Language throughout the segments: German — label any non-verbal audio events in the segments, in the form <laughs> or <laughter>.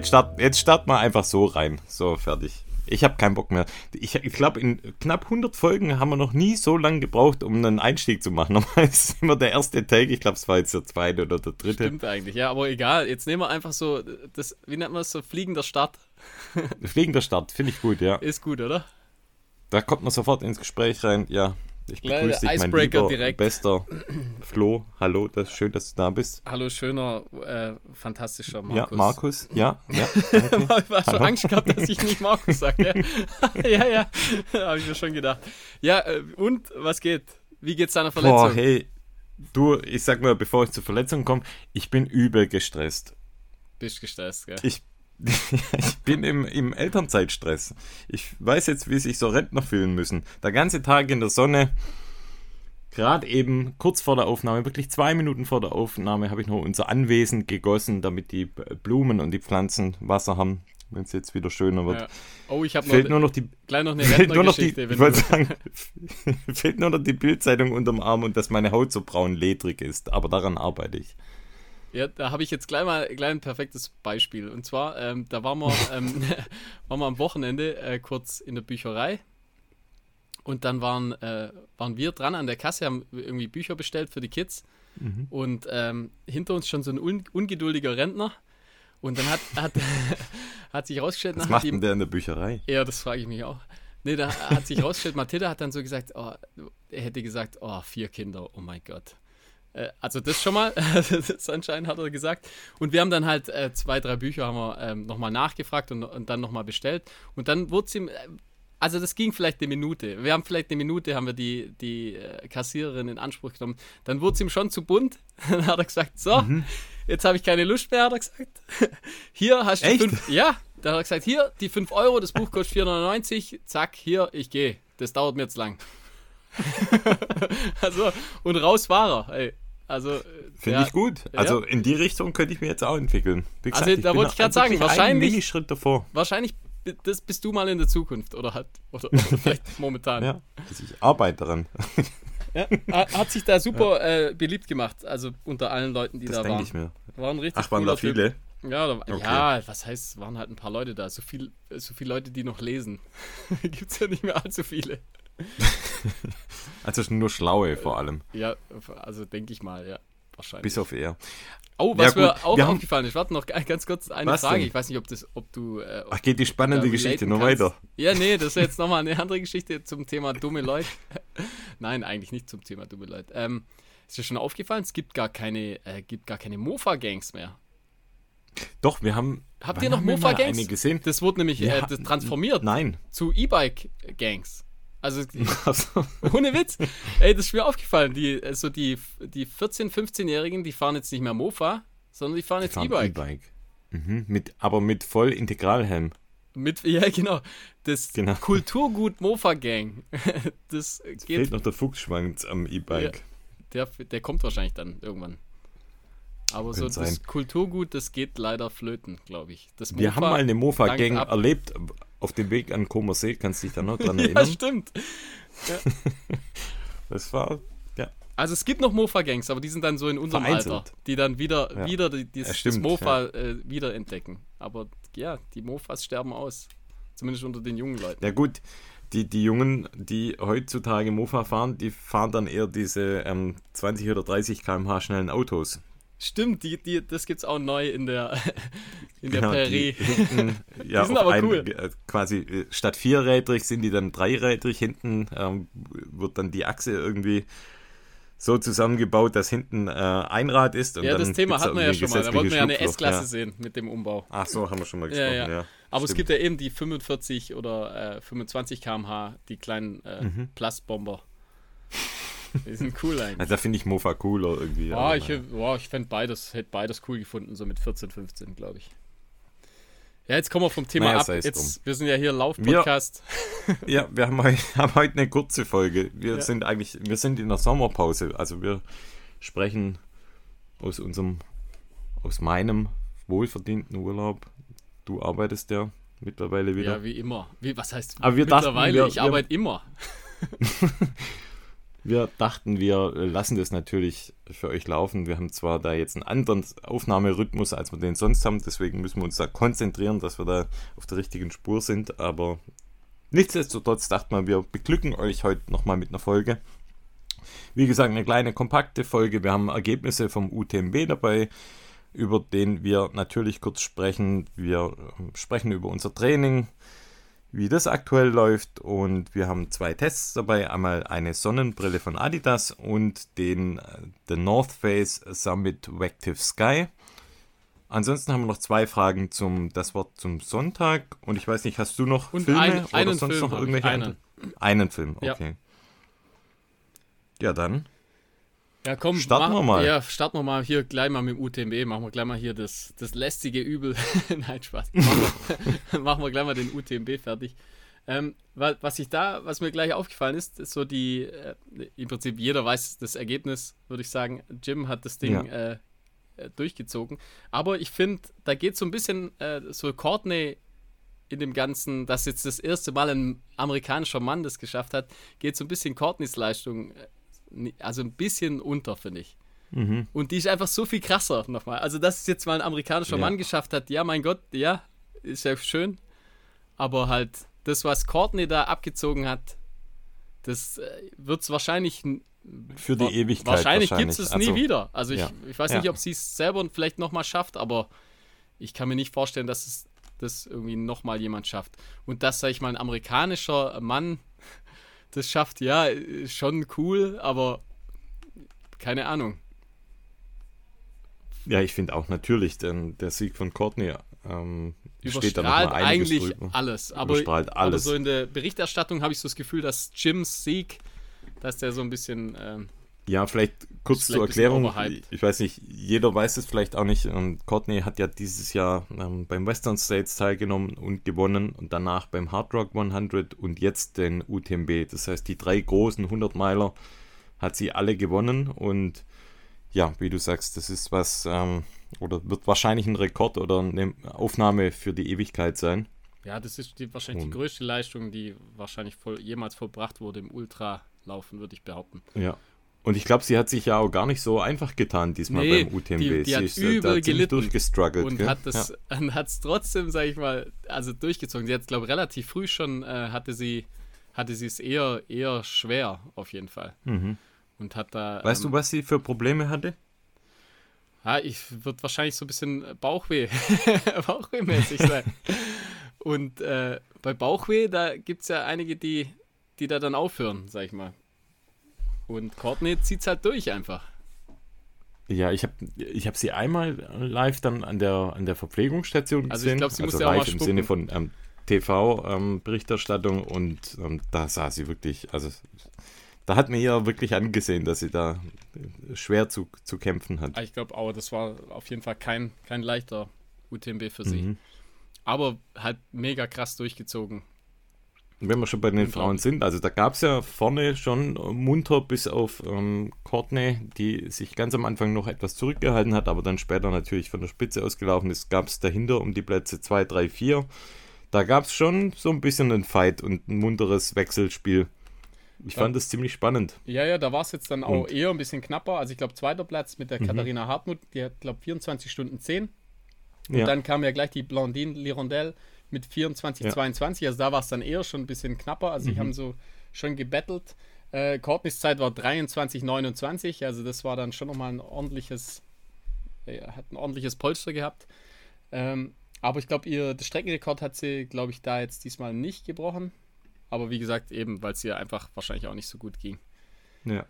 Jetzt starten jetzt start mal einfach so rein. So, fertig. Ich habe keinen Bock mehr. Ich, ich glaube, in knapp 100 Folgen haben wir noch nie so lange gebraucht, um einen Einstieg zu machen. <laughs> Normal ist immer der erste Take. Ich glaube, es war jetzt der zweite oder der dritte. Stimmt eigentlich, ja, aber egal. Jetzt nehmen wir einfach so, das, wie nennt man es so, fliegender Start. Fliegender Start, finde ich gut, ja. Ist gut, oder? Da kommt man sofort ins Gespräch rein. Ja, ich begrüße dich, mein lieber, direkt. bester Flo. Hallo, das schön, dass du da bist. Hallo, schöner, äh, fantastischer Markus. Ja, Markus. Ja, ja. danke. <laughs> Ich habe schon Hallo. Angst gehabt, dass ich nicht Markus sage. <laughs> Ja, ja, ja. habe ich mir schon gedacht. Ja, äh, und was geht? Wie geht's deiner Verletzung? Boah, hey, du, ich sag mal, bevor ich zur Verletzung komme, ich bin übel gestresst. Bist gestresst, gell? Ich, ich bin im, im Elternzeitstress. Ich weiß jetzt, wie sich so Rentner fühlen müssen. Der ganze Tag in der Sonne. Gerade eben kurz vor der Aufnahme, wirklich zwei Minuten vor der Aufnahme, habe ich noch unser Anwesen gegossen, damit die Blumen und die Pflanzen Wasser haben, wenn es jetzt wieder schöner wird. Ja. Oh, ich habe noch, nur noch die, gleich noch eine <laughs> fehlt nur noch die, ich wollte sagen, <laughs> fehlt nur noch die Bildzeitung unterm Arm und dass meine Haut so braun ledrig ist. Aber daran arbeite ich. Ja, da habe ich jetzt gleich mal gleich ein perfektes Beispiel. Und zwar, ähm, da waren wir, <laughs> ähm, <laughs> waren wir am Wochenende äh, kurz in der Bücherei. Und dann waren, äh, waren wir dran an der Kasse, haben irgendwie Bücher bestellt für die Kids. Mhm. Und ähm, hinter uns schon so ein un ungeduldiger Rentner. Und dann hat, hat, <laughs> hat sich rausgestellt, Was macht denn der in der Bücherei? ja, das frage ich mich auch. Nee, da hat sich rausgestellt, Mathilda hat dann so gesagt, oh, er hätte gesagt, oh, vier Kinder, oh mein Gott. Äh, Also das schon mal, <laughs> das anscheinend hat er gesagt. Und wir haben dann halt äh, zwei, drei Bücher haben wir ähm, nochmal nachgefragt und, und dann nochmal bestellt. Und dann wurde es ihm, äh, also das ging vielleicht eine Minute. Wir haben vielleicht eine Minute, haben wir die, die äh, Kassiererin in Anspruch genommen. Dann wurde es ihm schon zu bunt. <laughs> Dann hat er gesagt, so, Mhm. jetzt habe ich keine Lust mehr, hat er gesagt. <laughs> Hier hast du Echt? fünf, ja, dann hat er gesagt, hier, die 5 Euro, das Buch kostet 4,99, zack, hier, ich gehe. Das dauert mir jetzt lang. also, und raus war er. Ey. Also, äh, Finde ja, ich gut. Ja. Also in die Richtung könnte ich mir jetzt auch entwickeln. Wie Also, da wollte ich wirklich sagen, wahrscheinlich- Minischritt davor. Wahrscheinlich das bist du mal in der Zukunft oder hat oder, oder <laughs> vielleicht momentan. Ja, also ich arbeite daran. <laughs> Ja, ha- hat sich da super äh, beliebt gemacht, also unter allen Leuten, die Das da denke waren. ich mir. War ein richtig Ach, waren da viele? Typ. Ja, da, Okay. ja, was heißt, waren halt ein paar Leute da. So viel, so viele Leute, die noch lesen. <laughs> Gibt es ja nicht mehr allzu viele. <laughs> Also nur Schlaue vor allem. Ja, also denke ich mal, ja. Wahrscheinlich. Bis auf er. Oh, was Ja, mir auch wir haben- aufgefallen ist, warte noch ganz kurz eine Was Frage. denn? Ich weiß nicht, ob das, ob du. Äh, ob Ach, geht die spannende Geschichte noch weiter. Ja, nee, das ist jetzt nochmal eine <laughs> andere Geschichte zum Thema dumme Leute. <laughs> Nein, eigentlich nicht zum Thema dumme Leute. Ähm, ist dir schon aufgefallen, es gibt gar keine, äh, gibt gar keine Mofa-Gangs mehr. Doch, wir haben. Habt ihr noch haben Mofa-Gangs? Gesehen? Das wurde nämlich Ja, äh, das transformiert Nein. zu E-Bike-Gangs. Also <laughs> <laughs> ohne Witz. Ey, das ist mir aufgefallen. Die, also die, die 14-, 15-Jährigen, die fahren jetzt nicht mehr Mofa, sondern die fahren jetzt E-Bike. E-Bike. Mhm, mit, aber mit voll Integralhelm. Mit, <laughs> ja, genau. Das Genau. Kulturgut Mofa Gang. Das Fehlt geht. noch der Fuchsschwanz am E-Bike. Der, der kommt wahrscheinlich dann irgendwann. Aber so Könnte das sein. Kulturgut, das geht leider flöten, glaube ich. Das Wir haben mal eine Mofa-Gang dankt ab. erlebt auf dem Weg an Comer See. Kannst du dich da noch dran <laughs> Ja, erinnern? stimmt. <laughs> das war. Ja. Also es gibt noch Mofa-Gangs, aber die sind dann so in unserem Vereinzelt. Alter, die dann wieder, Ja. wieder die, die, Ja, das stimmt, Mofa äh, wiederentdecken. Aber ja, die Mofas sterben aus. Zumindest unter den jungen Leuten. Ja gut, die, die Jungen, die heutzutage Mofa fahren, die fahren dann eher diese ähm, 20 oder 30 km/h schnellen Autos. Stimmt, die, die, das gibt's auch neu in der, <laughs> in der Genau, Prärie. <laughs> Die, hinten, ja, sind aber einem, cool. äh, Quasi äh, statt vierrädrig sind die dann dreirädrig. Hinten ähm, wird dann die Achse irgendwie so zusammengebaut, dass hinten äh, ein Rad ist. Ja, das Thema hatten wir ja schon mal. Da wollten wir ja eine S-Klasse Schlupfloch, sehen mit dem Umbau. Ja. Ach so, haben wir schon mal Ja, gesprochen. ja. Ja, Aber es stimmt. gibt ja eben die 45 oder äh, 25 km/h, die kleinen äh, Mhm. Plastbomber. <laughs> Die sind cool eigentlich. Also da finde ich Mofa cooler irgendwie. Ah, aber ich, oh, ich fände beides, hätte beides cool gefunden, so mit 14, 15, glaube ich. Ja, jetzt kommen wir vom Thema Naja, ab. Jetzt, wir sind ja hier Lauf-Podcast. Ja, wir haben, heu <laughs> haben heute eine kurze Folge. Wir Ja. sind eigentlich, wir sind in der Sommerpause. Also wir sprechen aus unserem, aus meinem wohlverdienten Urlaub. Du arbeitest ja mittlerweile wieder. Ja, wie immer. Wie, was heißt Aber wir dachten, mittlerweile? wir- ich arbeite immer. <laughs> Wir dachten, wir lassen das natürlich für euch laufen. Wir haben zwar da jetzt einen anderen Aufnahmerhythmus, als wir den sonst haben, deswegen müssen wir uns da konzentrieren, dass wir da auf der richtigen Spur sind, aber nichtsdestotrotz dachte man, wir beglücken euch heute nochmal mit einer Folge. Wie gesagt, eine kleine kompakte Folge. Wir haben Ergebnisse vom UTMB dabei, über den wir natürlich kurz sprechen. Wir sprechen über unser Training, wie das aktuell läuft und wir haben zwei Tests dabei. Einmal eine Sonnenbrille von Adidas und den äh, The North Face Summit Vective Sky. Ansonsten haben wir noch zwei Fragen zum das Wort zum Sonntag und ich weiß nicht, hast du noch Und Filme ein- oder einen sonst Film noch irgendwelche anderen? Einen Film, Ja. okay. Ja, dann. Ja, komm, Starten wir mal. Ja, starten wir mal hier gleich mal mit dem UTMB. Machen wir gleich mal hier das, das lästige Übel. <laughs> Nein, Spaß. Machen wir, <laughs> machen wir gleich mal den UTMB fertig. Ähm, wa- was ich da, was mir gleich aufgefallen ist, ist so die, äh, im Prinzip jeder weiß das Ergebnis, würde ich sagen. Jim hat das Ding äh, äh, durchgezogen. Aber ich finde, da geht so ein bisschen äh, so Courtney in dem Ganzen, dass jetzt das erste Mal ein amerikanischer Mann das geschafft hat, geht so ein bisschen Courtneys Leistung, äh, also ein bisschen unter, finde ich. Mhm. Und die ist einfach so viel krasser nochmal. Also, dass es jetzt mal ein amerikanischer Ja. Mann geschafft hat, ja, mein Gott, ja, ist ja schön. Aber halt, das, was Courtney da abgezogen hat, das äh, wird es wahrscheinlich. Für die Ewigkeit. Wahrscheinlich gibt es es Also, nie wieder. Also, ich, ja. ich weiß nicht, ob sie es selber vielleicht nochmal schafft, aber ich kann mir nicht vorstellen, dass es das irgendwie nochmal jemand schafft. Und dass, sag ich mal, ein amerikanischer Mann das schafft, ja, schon cool, aber keine Ahnung. Ja, ich finde auch natürlich, denn der Sieg von Courtney ähm, steht da noch überstrahlt mal eigentlich drüber. alles. Aber, Überstrahlt aber alles. so in der Berichterstattung habe ich so das Gefühl, dass Jims Sieg, dass der so ein bisschen. Ähm, Ja, vielleicht kurz zur vielleicht bisschen Erklärung. Ich weiß nicht, jeder weiß es vielleicht auch nicht. Ähm, Courtney hat ja dieses Jahr ähm, beim Western States teilgenommen und gewonnen und danach beim Hard Rock 100 und jetzt den UTMB. Das heißt, die drei großen 100 Meiler hat sie alle gewonnen und ja, wie du sagst, das ist was ähm, oder wird wahrscheinlich ein Rekord oder eine Aufnahme für die Ewigkeit sein. ja, das ist die, wahrscheinlich Und- die größte Leistung, die wahrscheinlich voll, jemals vollbracht wurde im Ultralaufen, würde ich behaupten. Ja. Und ich glaube, sie hat sich ja auch gar nicht so einfach getan diesmal Nee, beim UTMB. die- die sie hat ist da übel ziemlich gelitten durchgestruggelt. Und gell? hat es <laughs> hat's trotzdem, sage ich mal, also durchgezogen. Sie hat, glaube ich, relativ früh schon, äh, hatte sie hatte sie es eher, eher schwer, auf jeden Fall. Ja. Mhm. Und hat da. Weißt ähm, du, was sie für Probleme hatte? Ja, ich wird wahrscheinlich so ein bisschen Bauchweh, <laughs> Bauchweh-mäßig sein. <laughs> Und äh, bei Bauchweh, da gibt es ja einige, die, die da dann aufhören, sag ich mal. Und Courtney zieht es halt durch einfach. Ja, ich habe ich hab sie einmal live dann an der, an der Verpflegungsstation Also ich gesehen. glaub, sie also musste auch live mal im Sinne von ähm, TV-Berichterstattung und ähm, da sah sie wirklich, also da hat mir ja wirklich angesehen, dass sie da schwer zu, zu kämpfen hat. Ah, Ich glaube auch, das war auf jeden Fall kein, kein leichter UTMB für sie. Mhm. Aber halt mega krass durchgezogen. Wenn wir schon bei den Frauen sind, also da gab es ja vorne schon munter bis auf ähm, Courtney, die sich ganz am Anfang noch etwas zurückgehalten hat, aber dann später natürlich von der Spitze ausgelaufen ist, gab es dahinter um die Plätze 2, 3, 4. Da gab es schon so ein bisschen einen Fight und ein munteres Wechselspiel. Ich fand das ziemlich spannend. Ja, ja, da war es jetzt dann auch Und- eher ein bisschen knapper. Also ich glaube, zweiter Platz mit der Mhm. Katharina Hartmut, die hat, glaube 24 Stunden 10. Und Ja. dann kam ja gleich die Blondine Lirondelle mit 24, Ja. 22. Also da war es dann eher schon ein bisschen knapper. Also die Mhm. haben so schon gebettelt. Äh, Courtneys Zeit war 23, 29. Also das war dann schon nochmal ein ordentliches, äh, hat ein ordentliches Polster gehabt. Ähm, aber ich glaube, ihr das Streckenrekord hat sie, glaube ich, da jetzt diesmal nicht gebrochen. Aber wie gesagt, eben, weil es ihr einfach wahrscheinlich auch nicht so gut ging. Ja.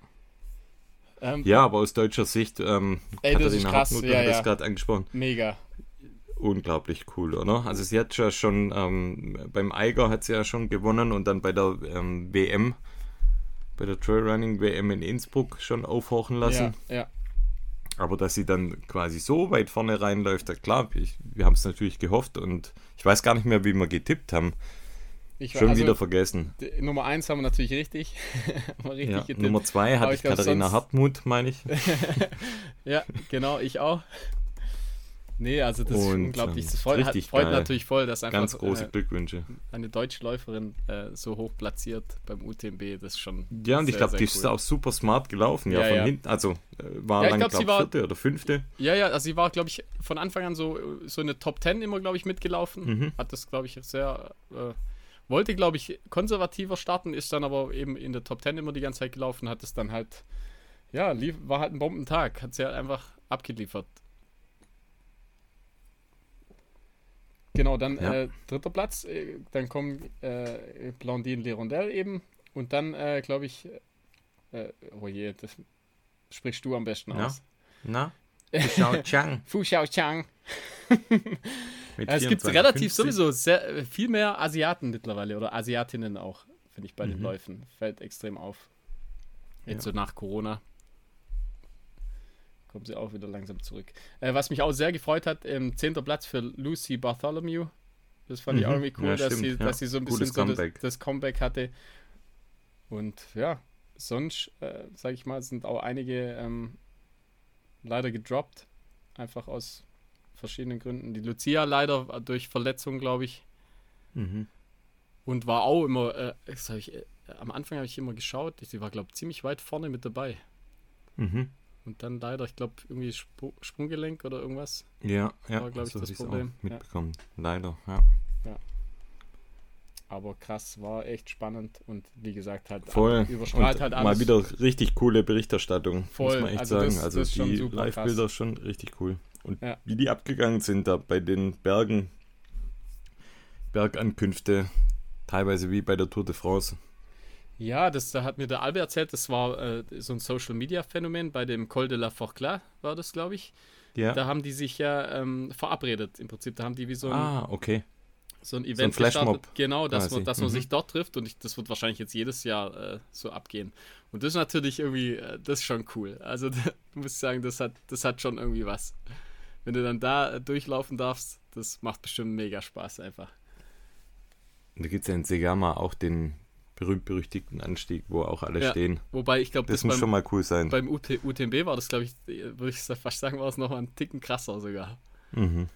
Ähm, ja, aber aus deutscher Sicht, ähm, Ey, das ist Katharina krass, Hartmut ja, das ja. gerade angesprochen, Mega. Unglaublich cool, oder? Also sie hat ja schon ähm, beim Eiger hat sie ja schon gewonnen und dann bei der ähm, WM, bei der Trailrunning WM in Innsbruck schon aufhorchen lassen. Ja, ja. Aber dass sie dann quasi so weit vorne reinläuft, ja klar, ich, wir haben es natürlich gehofft und ich weiß gar nicht mehr, wie wir getippt haben. Ich, Schon also, wieder vergessen. Nummer 1 haben wir natürlich richtig. <laughs> wir richtig Ja. Nummer zwei Aber hatte ich ich glaub, Katharina Hartmut, meine ich. <laughs> Ja, genau, ich auch. Nee, also das ist Und, unglaublich. ähm, Das freut, hat, freut geil. natürlich voll, dass einfach Ganz große äh, Glückwünsche. eine Deutschläuferin äh, so hoch platziert beim UTMB. Das ist schon. Ja, und ich sehr, glaube, sehr die ist cool. auch super smart gelaufen. Ja, Ja, von ja. hinten. Also äh, war Ja, ich dann, glaub, glaube sie war- vierte oder fünfte. Ja, ja, also sie war, glaube ich, von Anfang an so, so eine Top 10 immer, glaube ich, mitgelaufen. Mhm. Hat das, glaube ich, sehr. Äh, wollte, glaube ich, konservativer starten, ist dann aber eben in der Top 10 immer die ganze Zeit gelaufen, hat es dann halt. Ja, lief, war halt ein Bombentag. Hat sie halt einfach abgeliefert. Genau, dann Ja. äh, dritter Platz. Äh, dann kommen äh, Blondine Lirondelle eben. Und dann, äh, glaube ich. Äh, oh je, das sprichst du am besten Ja. aus. Na? <laughs> Xiao Chang. Fu Xiao Chang. <laughs> Ja, es gibt 24, relativ 50. sowieso sehr, äh, viel mehr Asiaten mittlerweile oder Asiatinnen auch, finde ich, bei den Mhm. Läufen. Fällt extrem auf. Jetzt Ja. so nach Corona. Kommen sie auch wieder langsam zurück. Äh, was mich auch sehr gefreut hat, ähm, zehnter Platz für Lucy Bartholomew. Das fand ich auch Mhm. irgendwie cool, Ja, dass, stimmt, sie, ja. dass sie so ein bisschen so das, Comeback. das Comeback hatte. Und ja, sonst, äh, sage ich mal, sind auch einige ähm, leider gedroppt. Einfach aus verschiedenen Gründen. Die Lucia leider durch Verletzung, glaube ich. Mhm. Und war auch immer, äh, das ich, äh, am Anfang habe ich immer geschaut, sie war, glaube ich, ziemlich weit vorne mit dabei. Mhm. Und dann leider, ich glaube, irgendwie Sp Sprunggelenk oder irgendwas. Ja, ja, War, glaub ich, so das Problem. auch Ja. mitbekommen. Leider, ja. Aber krass, war echt spannend und wie gesagt, halt Voll. überstrahlt Und halt alles. Mal wieder richtig coole Berichterstattung, Voll, muss man echt also sagen. das- also das die Live-Bilder schon richtig cool. Und Ja. wie die abgegangen sind da bei den Bergen, Bergankünfte, teilweise wie bei der Tour de France. Ja, das da hat mir der Albert erzählt, das war äh, so ein Social Media Phänomen bei dem Col de la Forclaz, war das, glaube ich. Ja. Da haben die sich ja ähm, verabredet im Prinzip. Da haben die wie so ein, ah, okay. so ein Event Flashmob gestartet. Genau, dass, man, quasi. dass man Mhm. sich dort trifft und ich, das wird wahrscheinlich jetzt jedes Jahr äh, so abgehen. Und das ist natürlich irgendwie, äh, das ist schon cool. Also <laughs> da muss ich sagen, das hat, das hat schon irgendwie was. Wenn du dann da äh, durchlaufen darfst, das macht bestimmt mega Spaß einfach. Und da gibt es ja in Segama auch den berühmt-berüchtigten Anstieg, wo auch alle Ja, stehen. Wobei ich glaube, Das, das, muss beim, schon mal cool sein. beim UT, UTMB war das, glaube ich, würde ich fast sagen, war es noch mal einen Ticken krasser sogar. Mhm.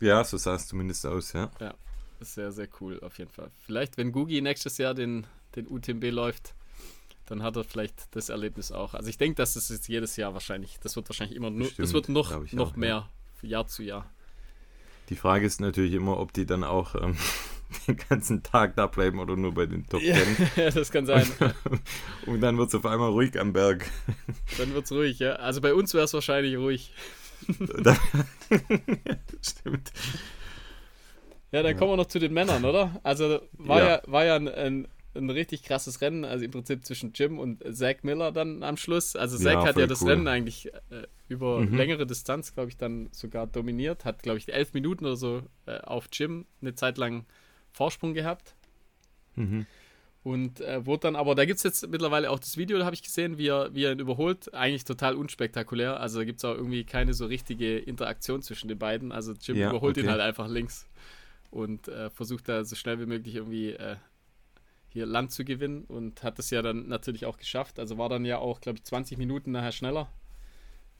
Ja, so sah es zumindest aus, ja. Sehr, sehr cool auf jeden Fall. Vielleicht, wenn Gugi nächstes Jahr den, den UTMB läuft, dann hat er vielleicht das Erlebnis auch. Also ich denke, dass das jetzt jedes Jahr wahrscheinlich, das wird wahrscheinlich immer nur, das wird noch, noch auch, mehr, Jahr zu Jahr. Die Frage ist natürlich immer, ob die dann auch ähm, <laughs> den ganzen Tag da bleiben oder nur bei den Top Ja, 10. <laughs> das kann sein. Und dann wird es auf einmal ruhig am Berg. <laughs> Dann wird es ruhig, ja. Also bei uns wäre es wahrscheinlich ruhig. Da- Stimmt. Ja, dann Ja. kommen wir noch zu den Männern, oder? Also war ja, Ja. war ja ein, ein, ein richtig krasses Rennen, also im Prinzip zwischen Jim und Zach Miller dann am Schluss. Also Zach Ja, hat ja das cool. Rennen eigentlich äh, über Mhm. längere Distanz, glaube ich, dann sogar dominiert. Hat, glaube ich, elf Minuten oder so äh, auf Jim eine Zeit lang Vorsprung gehabt. Mhm. Und äh, wurde dann, aber da gibt es jetzt mittlerweile auch das Video, da habe ich gesehen, wie er, wie er ihn überholt. Eigentlich total unspektakulär. Also da gibt es auch irgendwie keine so richtige Interaktion zwischen den beiden. Also Jim Ja, überholt ihn okay. halt einfach links und äh, versucht da so schnell wie möglich irgendwie äh, hier Land zu gewinnen und hat das ja dann natürlich auch geschafft. Also war dann ja auch, glaube ich, 20 Minuten nachher schneller.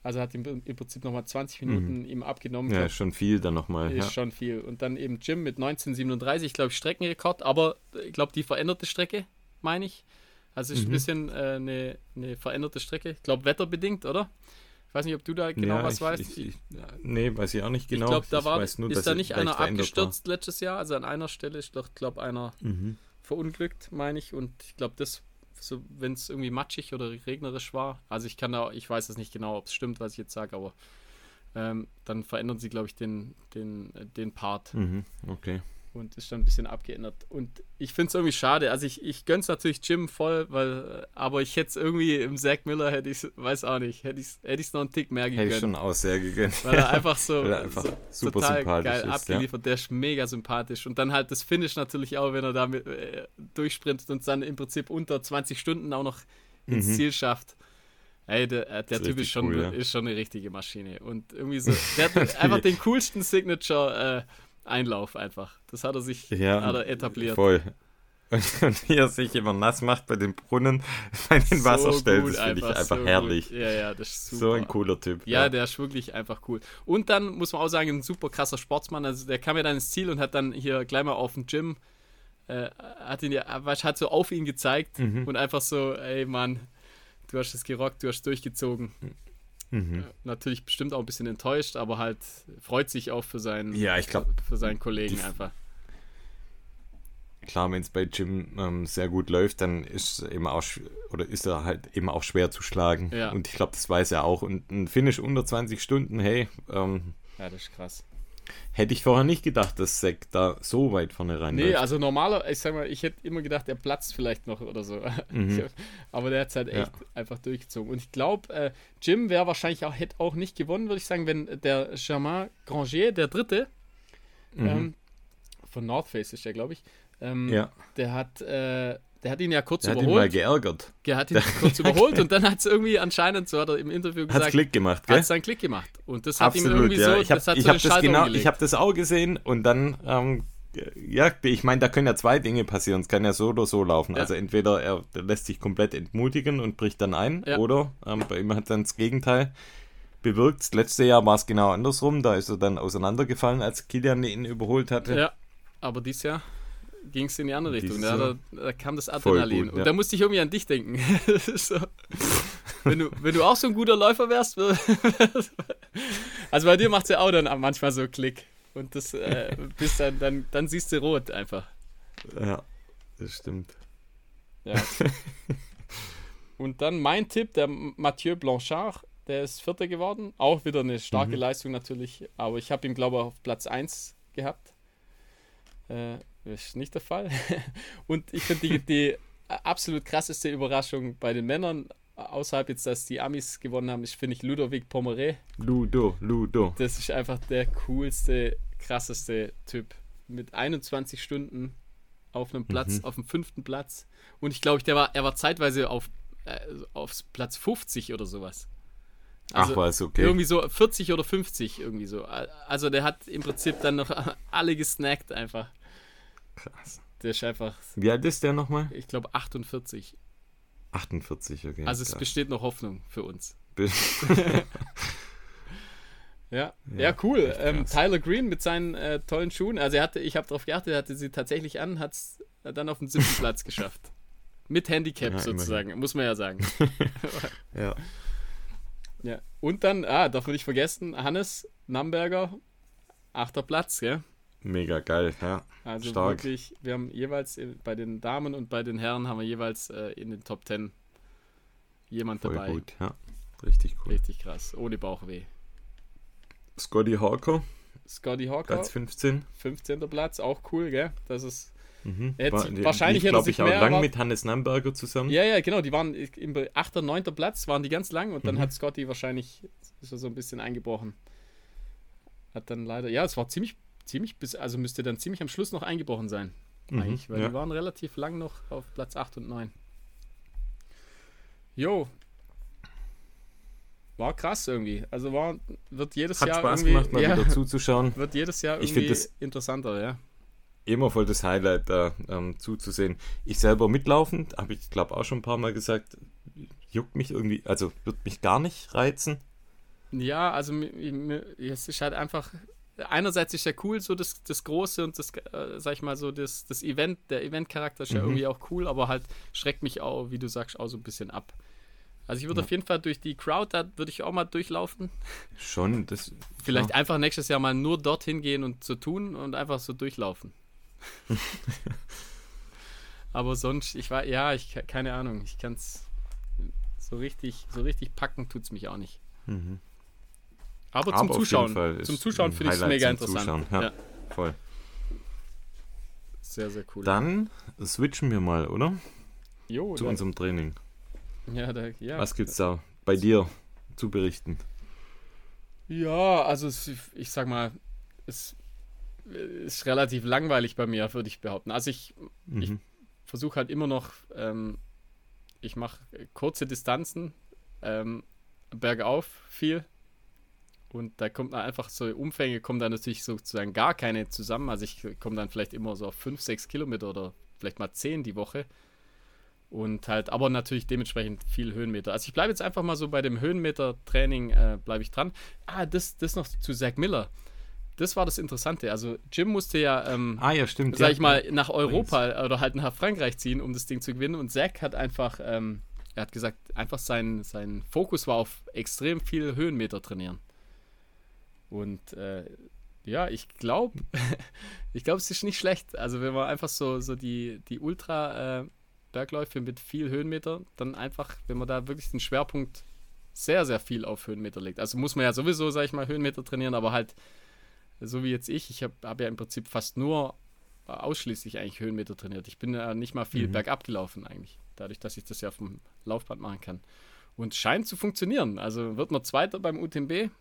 Also hat im, im Prinzip nochmal 20 Minuten ihm abgenommen. Ja, Glaub, ist schon viel dann nochmal. ist Ja. schon viel. Und dann eben Jim mit 1937, glaube ich, Streckenrekord, aber ich glaube, die veränderte Strecke, meine ich. Also ist ein Mhm. bisschen äh, eine, eine veränderte Strecke. Ich glaube, wetterbedingt, oder? Ich weiß nicht, ob du da genau ja, was ich, weißt. Ich, ich, nee, weiß ich auch nicht genau. ich glaube, da war, nur, ist da nicht einer abgestürzt letztes Jahr. Also an einer Stelle ist doch, glaube einer War. Mhm. verunglückt, meine ich. Und ich glaube, das, so, wenn es irgendwie matschig oder regnerisch war, also ich kann da, ich weiß es nicht genau, ob es stimmt, was ich jetzt sage, aber ähm, dann verändern sie, glaube ich, den, den, äh, den Part Mhm. Okay. Und ist dann ein bisschen abgeändert. Und ich finde es irgendwie schade. Also ich, ich gönn's natürlich Jim voll, weil, äh, aber ich hätte es irgendwie im Zack Miller hätte ich weiß auch nicht, hätte ich es hätte ich's noch einen Tick mehr Hätte ich gegönnt. schon auch sehr gegönnt. Weil er einfach so, <laughs> er einfach so super total sympathisch geil ist, ja. abgeliefert. Der ist mega sympathisch. Und dann halt das Finish natürlich auch, wenn er da mit, äh, durchsprintet und dann im Prinzip unter 20 Stunden auch noch ins Mhm. Ziel schafft. Ey, der, äh, der Typ ist schon, cool, ja. ist schon eine richtige Maschine. Und irgendwie so, der hat <laughs> einfach den coolsten Signature-Einlauf einfach. Das hat er sich Ja, hat er etabliert. Voll. und wie er sich immer nass macht bei den Brunnen, <laughs> bei den So Wasserstellen, das finde ich einfach so herrlich. Gut. Ja, ja, das ist super. So ein cooler Typ. Ja, der ist wirklich einfach cool. Und dann muss man auch sagen, ein super krasser Sportsmann. Also der kam ja dann ins Ziel und hat dann hier gleich mal auf dem Gym, äh, hat ihn ja, hat so auf ihn gezeigt Mhm. und einfach so, ey Mann, du hast es gerockt, du hast durchgezogen. Mhm. Äh, Natürlich bestimmt auch ein bisschen enttäuscht, aber halt freut sich auch für seinen, Ja, ich glaube, für seinen Kollegen die- einfach. klar, wenn es bei Jim ähm, sehr gut läuft, dann ist eben auch oder ist er halt eben auch schwer zu schlagen. Ja. Und ich glaube, das weiß er auch. Und ein Finish unter 20 Stunden, hey, ähm, Ja, das ist krass. Hätte ich vorher nicht gedacht, dass Zack da so weit vorne rein Nee, also normaler, ich sag mal, ich hätte immer gedacht, der platzt vielleicht noch oder so. Mhm. <laughs> Aber der hat es halt Ja. echt einfach durchgezogen. Und ich glaube, äh, Jim wäre wahrscheinlich auch, hätte auch nicht gewonnen, würde ich sagen, wenn der Germain Granger, der dritte, Mhm. ähm, von North Face ist der, glaube ich, ähm, ja, der hat, äh, der hat ihn ja kurz der hat ihn mal überholt. geärgert. Der hat ihn <laughs> kurz <laughs> überholt und dann hat es irgendwie anscheinend, so hat er im Interview Hat gesagt, Klick gemacht, hat es seinen Klick gemacht. Und das hat ihm Absolut, irgendwie ja. so, Ich habe das hat ich so hab das genau, umgelegt. ich habe das auch gesehen und dann, ähm, ja, ich meine, da können ja zwei Dinge passieren. Es kann ja so oder so laufen. Ja. Also entweder er lässt sich komplett entmutigen und bricht dann ein, Ja. oder ähm, bei ihm hat dann das Gegenteil bewirkt. Das letzte Jahr war es genau andersrum. Da ist er dann auseinandergefallen, als Kilian ihn überholt hatte. Ja, aber dieses Jahr ging es in die andere Richtung. Da, da, da kam das Adrenalin. gut, Und ja. da musste ich irgendwie an dich denken. <laughs> So. wenn, du, wenn du auch so ein guter Läufer wärst, wär- <laughs> also bei dir macht es ja auch dann manchmal so Klick. Und das äh, bist dann, dann, dann siehst du rot einfach. Ja, das stimmt. Ja. Und dann mein Tipp, der Mathieu Blanchard, der ist Vierter geworden. Auch wieder eine starke Mhm. Leistung natürlich, aber ich habe ihn, glaube ich, auf Platz 1 gehabt. Äh, ist nicht der Fall. <laughs> Und ich finde die, die absolut krasseste Überraschung bei den Männern, außerhalb jetzt, dass die Amis gewonnen haben, ist, finde ich, Ludovic Pomeré. Ludo, Ludo. Das ist einfach der coolste, krasseste Typ. Mit 21 Stunden auf einem Platz, Mhm. auf dem fünften Platz. Und ich glaube, der war, er war zeitweise auf äh, aufs Platz 50 oder sowas. Ach, was, okay. Irgendwie so 40 oder 50 irgendwie so. Also der hat im Prinzip dann noch <laughs> alle gesnackt einfach. Krass. Der ist einfach, Wie alt ist der nochmal? ich glaube 48. 48, okay. Also es krass. besteht noch Hoffnung für uns. <laughs> Ja, ja, Ja, cool. Ähm. Tyler Green mit seinen äh, tollen Schuhen. Also er hatte, ich habe darauf geachtet, er hatte sie tatsächlich an, hat es dann auf den siebten <laughs> Platz geschafft. Mit Handicap Ja, sozusagen, muss man ja sagen. <laughs> ja. Ja. Und dann, ah, darf man nicht vergessen, Hannes Namberger, achter Platz, gell? Mega geil, ja. Also Stark. wirklich, wir haben jeweils in, bei den Damen und bei den Herren haben wir jeweils äh, in den Top 10 jemand Voll dabei. gut, ja. Richtig cool. Richtig krass, ohne Bauchweh. Scotty Hawker, Scotty Hawker, Platz 15. 15. Platz, auch cool, gell? Das ist Mhm. Hätte War- wahrscheinlich hätte glaube sich ich, auch mehr lang mit Hannes Namberger zusammen. Ja, ja, genau, die waren im 8., 9. Platz, waren die ganz lang und dann Mhm. hat Scotty wahrscheinlich so ein bisschen eingebrochen. Hat dann leider, ja, es war ziemlich, ziemlich, bis, also müsste dann ziemlich am Schluss noch eingebrochen sein, Mhm, eigentlich, weil ja. die waren relativ lang noch auf Platz 8 und 9. Jo. War krass irgendwie. Also war, wird jedes Hat Jahr Spaß irgendwie, gemacht, mal ja, wieder zuzuschauen. <laughs> wird jedes Jahr Ich irgendwie find das- interessanter, ja. Immer voll das Highlight, da ähm, zuzusehen. Ich selber mitlaufend, habe ich glaube auch schon ein paar Mal gesagt, juckt mich irgendwie, also wird mich gar nicht reizen. Ja, also es ist halt einfach. Einerseits ist ja cool, so das, das Große und das, äh, sag ich mal, so das, das Event, der Event-Charakter ist ja Mhm. irgendwie auch cool, aber halt schreckt mich auch, wie du sagst, auch so ein bisschen ab. Also ich würde Ja. auf jeden Fall durch die Crowd, da würde ich auch mal durchlaufen. Schon, das. Vielleicht ja. einfach nächstes Jahr mal nur dorthin gehen und so tun und einfach so durchlaufen. <laughs> aber sonst, ich war, ja, ich ke- keine Ahnung, ich kann es so richtig, so richtig packen tut es mich auch nicht. Mhm. Aber, Aber zum Zuschauen, zum Zuschauen finde ich es mega interessant. Zuschauen, ja. Voll. Sehr, sehr cool. Dann switchen wir mal, oder? jo, Zu da, unserem Training. ja, da, ja. Was gibt's da bei dir zu berichten? ja, also es, ich sag mal, es ist relativ langweilig bei mir, würde ich behaupten. Also ich Mhm. versuche halt immer noch, ähm, ich mache kurze Distanzen, ähm, bergauf viel. Und da kommt dann einfach so Umfänge, kommen dann natürlich sozusagen gar keine zusammen. Also ich komme dann vielleicht immer so auf 5, 6 Kilometer oder vielleicht mal 10 die Woche. Und halt, aber natürlich dementsprechend viel Höhenmeter. Also ich bleibe jetzt einfach mal so bei dem Höhenmeter-Training, äh, bleibe ich dran. Ah, das, das noch zu Zach Miller. Das war das Interessante. Also Jim musste ja, ähm, ah, ja, stimmt, sag ja. ich mal, nach Europa oder halt nach Frankreich ziehen, um das Ding zu gewinnen. Und Zach hat einfach, ähm, er hat gesagt, einfach sein, sein Fokus war auf extrem viel Höhenmeter trainieren. Und äh, ja, ich glaube, <laughs> ich glaube, es ist nicht schlecht. Also wenn man einfach so, so die, die Ultra äh, mit viel Höhenmeter, dann einfach, wenn man da wirklich den Schwerpunkt sehr, sehr viel auf Höhenmeter legt. Also muss man ja sowieso, sag ich mal, Höhenmeter trainieren, aber halt so wie jetzt ich, ich habe hab ja im Prinzip fast nur äh, ausschließlich eigentlich Höhenmeter trainiert. Ich bin ja nicht mal viel mhm. bergab gelaufen eigentlich, dadurch, dass ich das ja dem Laufband machen kann. Und scheint zu funktionieren. Also wird man Zweiter beim UTMB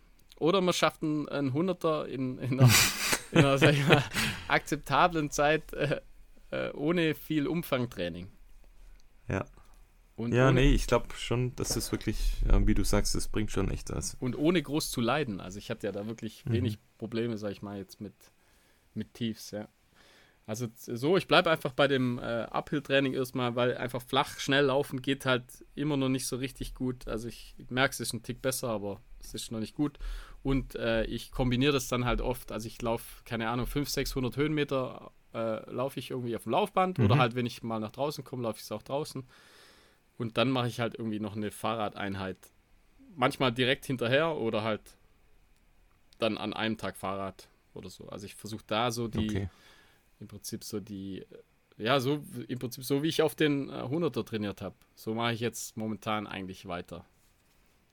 oder man schafft einen, einen Hunderter in, in einer, <laughs> in einer mal, akzeptablen Zeit äh, äh, ohne viel Umfangtraining. Ja. Und ja, nee, ich glaube schon, dass das wirklich, ja, wie du sagst, das bringt schon echt was. Und ohne groß zu leiden. Also ich hatte ja da wirklich mhm. wenig Probleme, sag ich mal, jetzt mit, mit Tiefs, ja. Also so, ich bleibe einfach bei dem äh, Uphill-Training erstmal, weil einfach flach, schnell laufen geht halt immer noch nicht so richtig gut. Also ich, ich merke, es ist ein Tick besser, aber es ist noch nicht gut. Und äh, ich kombiniere das dann halt oft. Also ich laufe, keine Ahnung, 500, 600 Höhenmeter äh, laufe ich irgendwie auf dem Laufband mhm. oder halt, wenn ich mal nach draußen komme, laufe ich es auch draußen. Und dann mache ich halt irgendwie noch eine Fahrradeinheit. Manchmal direkt hinterher oder halt dann an einem Tag Fahrrad oder so. Also ich versuche da so die, okay. im Prinzip so die, ja, so im Prinzip so wie ich auf den 100er äh, trainiert habe. So mache ich jetzt momentan eigentlich weiter.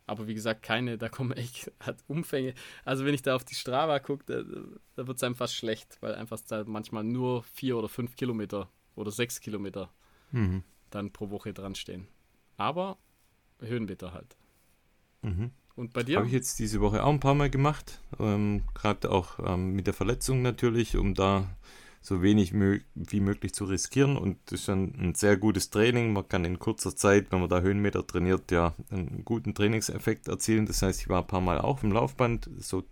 Aber wie gesagt, keine, da kommen echt hat Umfänge. Also wenn ich da auf die Strava gucke, da, da wird es einem fast schlecht, weil einfach da manchmal nur vier oder fünf Kilometer oder sechs Kilometer mhm. dann pro Woche dran stehen. Aber Höhenmeter halt. Mhm. Und bei dir? Habe ich jetzt diese Woche auch ein paar Mal gemacht. Ähm, Gerade auch ähm, mit der Verletzung natürlich, um da so wenig mö wie möglich zu riskieren. Und das ist ein, ein, sehr gutes Training. Man kann in kurzer Zeit, wenn man da Höhenmeter trainiert, ja einen guten Trainingseffekt erzielen. Das heißt, ich war ein paar Mal auch im Laufband, so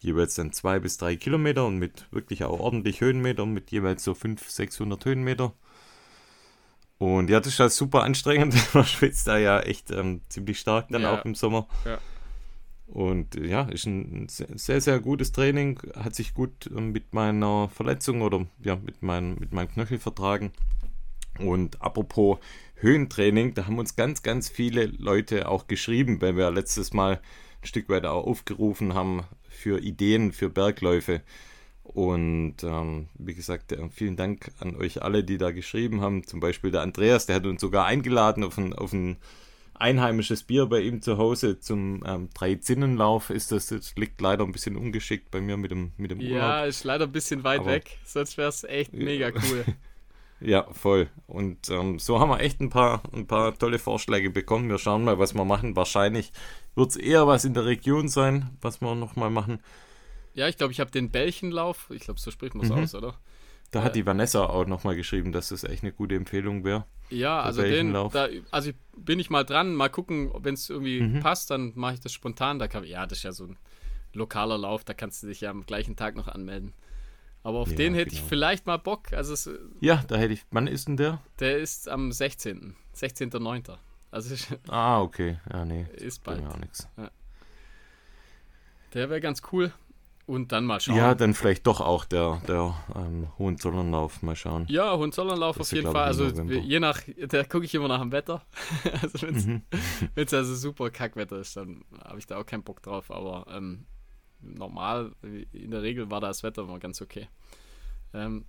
jeweils dann zwei bis drei Kilometer und mit wirklich auch ordentlich Höhenmeter, mit jeweils so 500, 600 Höhenmeter. Und ja, das ist halt super anstrengend. <laughs> Man schwitzt da ja echt ähm, ziemlich stark dann ja. auch im Sommer. Ja. Und ja, ist ein sehr, sehr gutes Training. Hat sich gut ähm, mit meiner Verletzung oder ja, mit, mein, mit meinem Knöchel vertragen. Und apropos Höhentraining, da haben uns ganz, ganz viele Leute auch geschrieben, weil wir letztes Mal ein Stück weit auch aufgerufen haben für Ideen für Bergläufe. Und ähm, wie gesagt, äh, vielen Dank an euch alle, die da geschrieben haben. Zum Beispiel der Andreas, der hat uns sogar eingeladen auf ein, auf ein einheimisches Bier bei ihm zu Hause zum ähm, Drei-Zinnenlauf ist das, das liegt leider ein bisschen ungeschickt bei mir mit dem, mit dem Urlaub. Ja, ist leider ein bisschen weit Aber, weg, sonst wäre es echt mega cool. <laughs> ja, voll. Und ähm, so haben wir echt ein paar, ein paar tolle Vorschläge bekommen. Wir schauen mal, was wir machen. Wahrscheinlich wird es eher was in der Region sein, was wir nochmal machen. Ja, ich glaube, ich habe den Bällchenlauf, ich glaube, so spricht man es mhm. aus, oder? Da hat die Vanessa auch nochmal geschrieben, dass das echt eine gute Empfehlung wäre. Ja, also den, da, also bin ich mal dran, mal gucken, wenn es irgendwie mhm. passt, dann mache ich das spontan. Da kann, ja, das ist ja so ein lokaler Lauf, da kannst du dich ja am gleichen Tag noch anmelden. Aber auf ja, den hätte genau. ich vielleicht mal Bock. Also es, ja, da hätte ich. Wann ist denn der? Der ist am 16. 16.09. Also <laughs> ah, okay. Ja, nee. Ist bald. Ja. Der wäre ganz cool. Und dann mal schauen. Ja, dann vielleicht doch auch der, der ähm, Hohenzollernlauf, mal schauen. Ja, Hohenzollernlauf auf jeden Fall. Also je nach, da gucke ich immer nach dem Wetter. <laughs> also wenn es mhm. <laughs> also super Kackwetter ist, dann habe ich da auch keinen Bock drauf. Aber ähm, normal, in der Regel war das Wetter immer ganz okay. Ähm,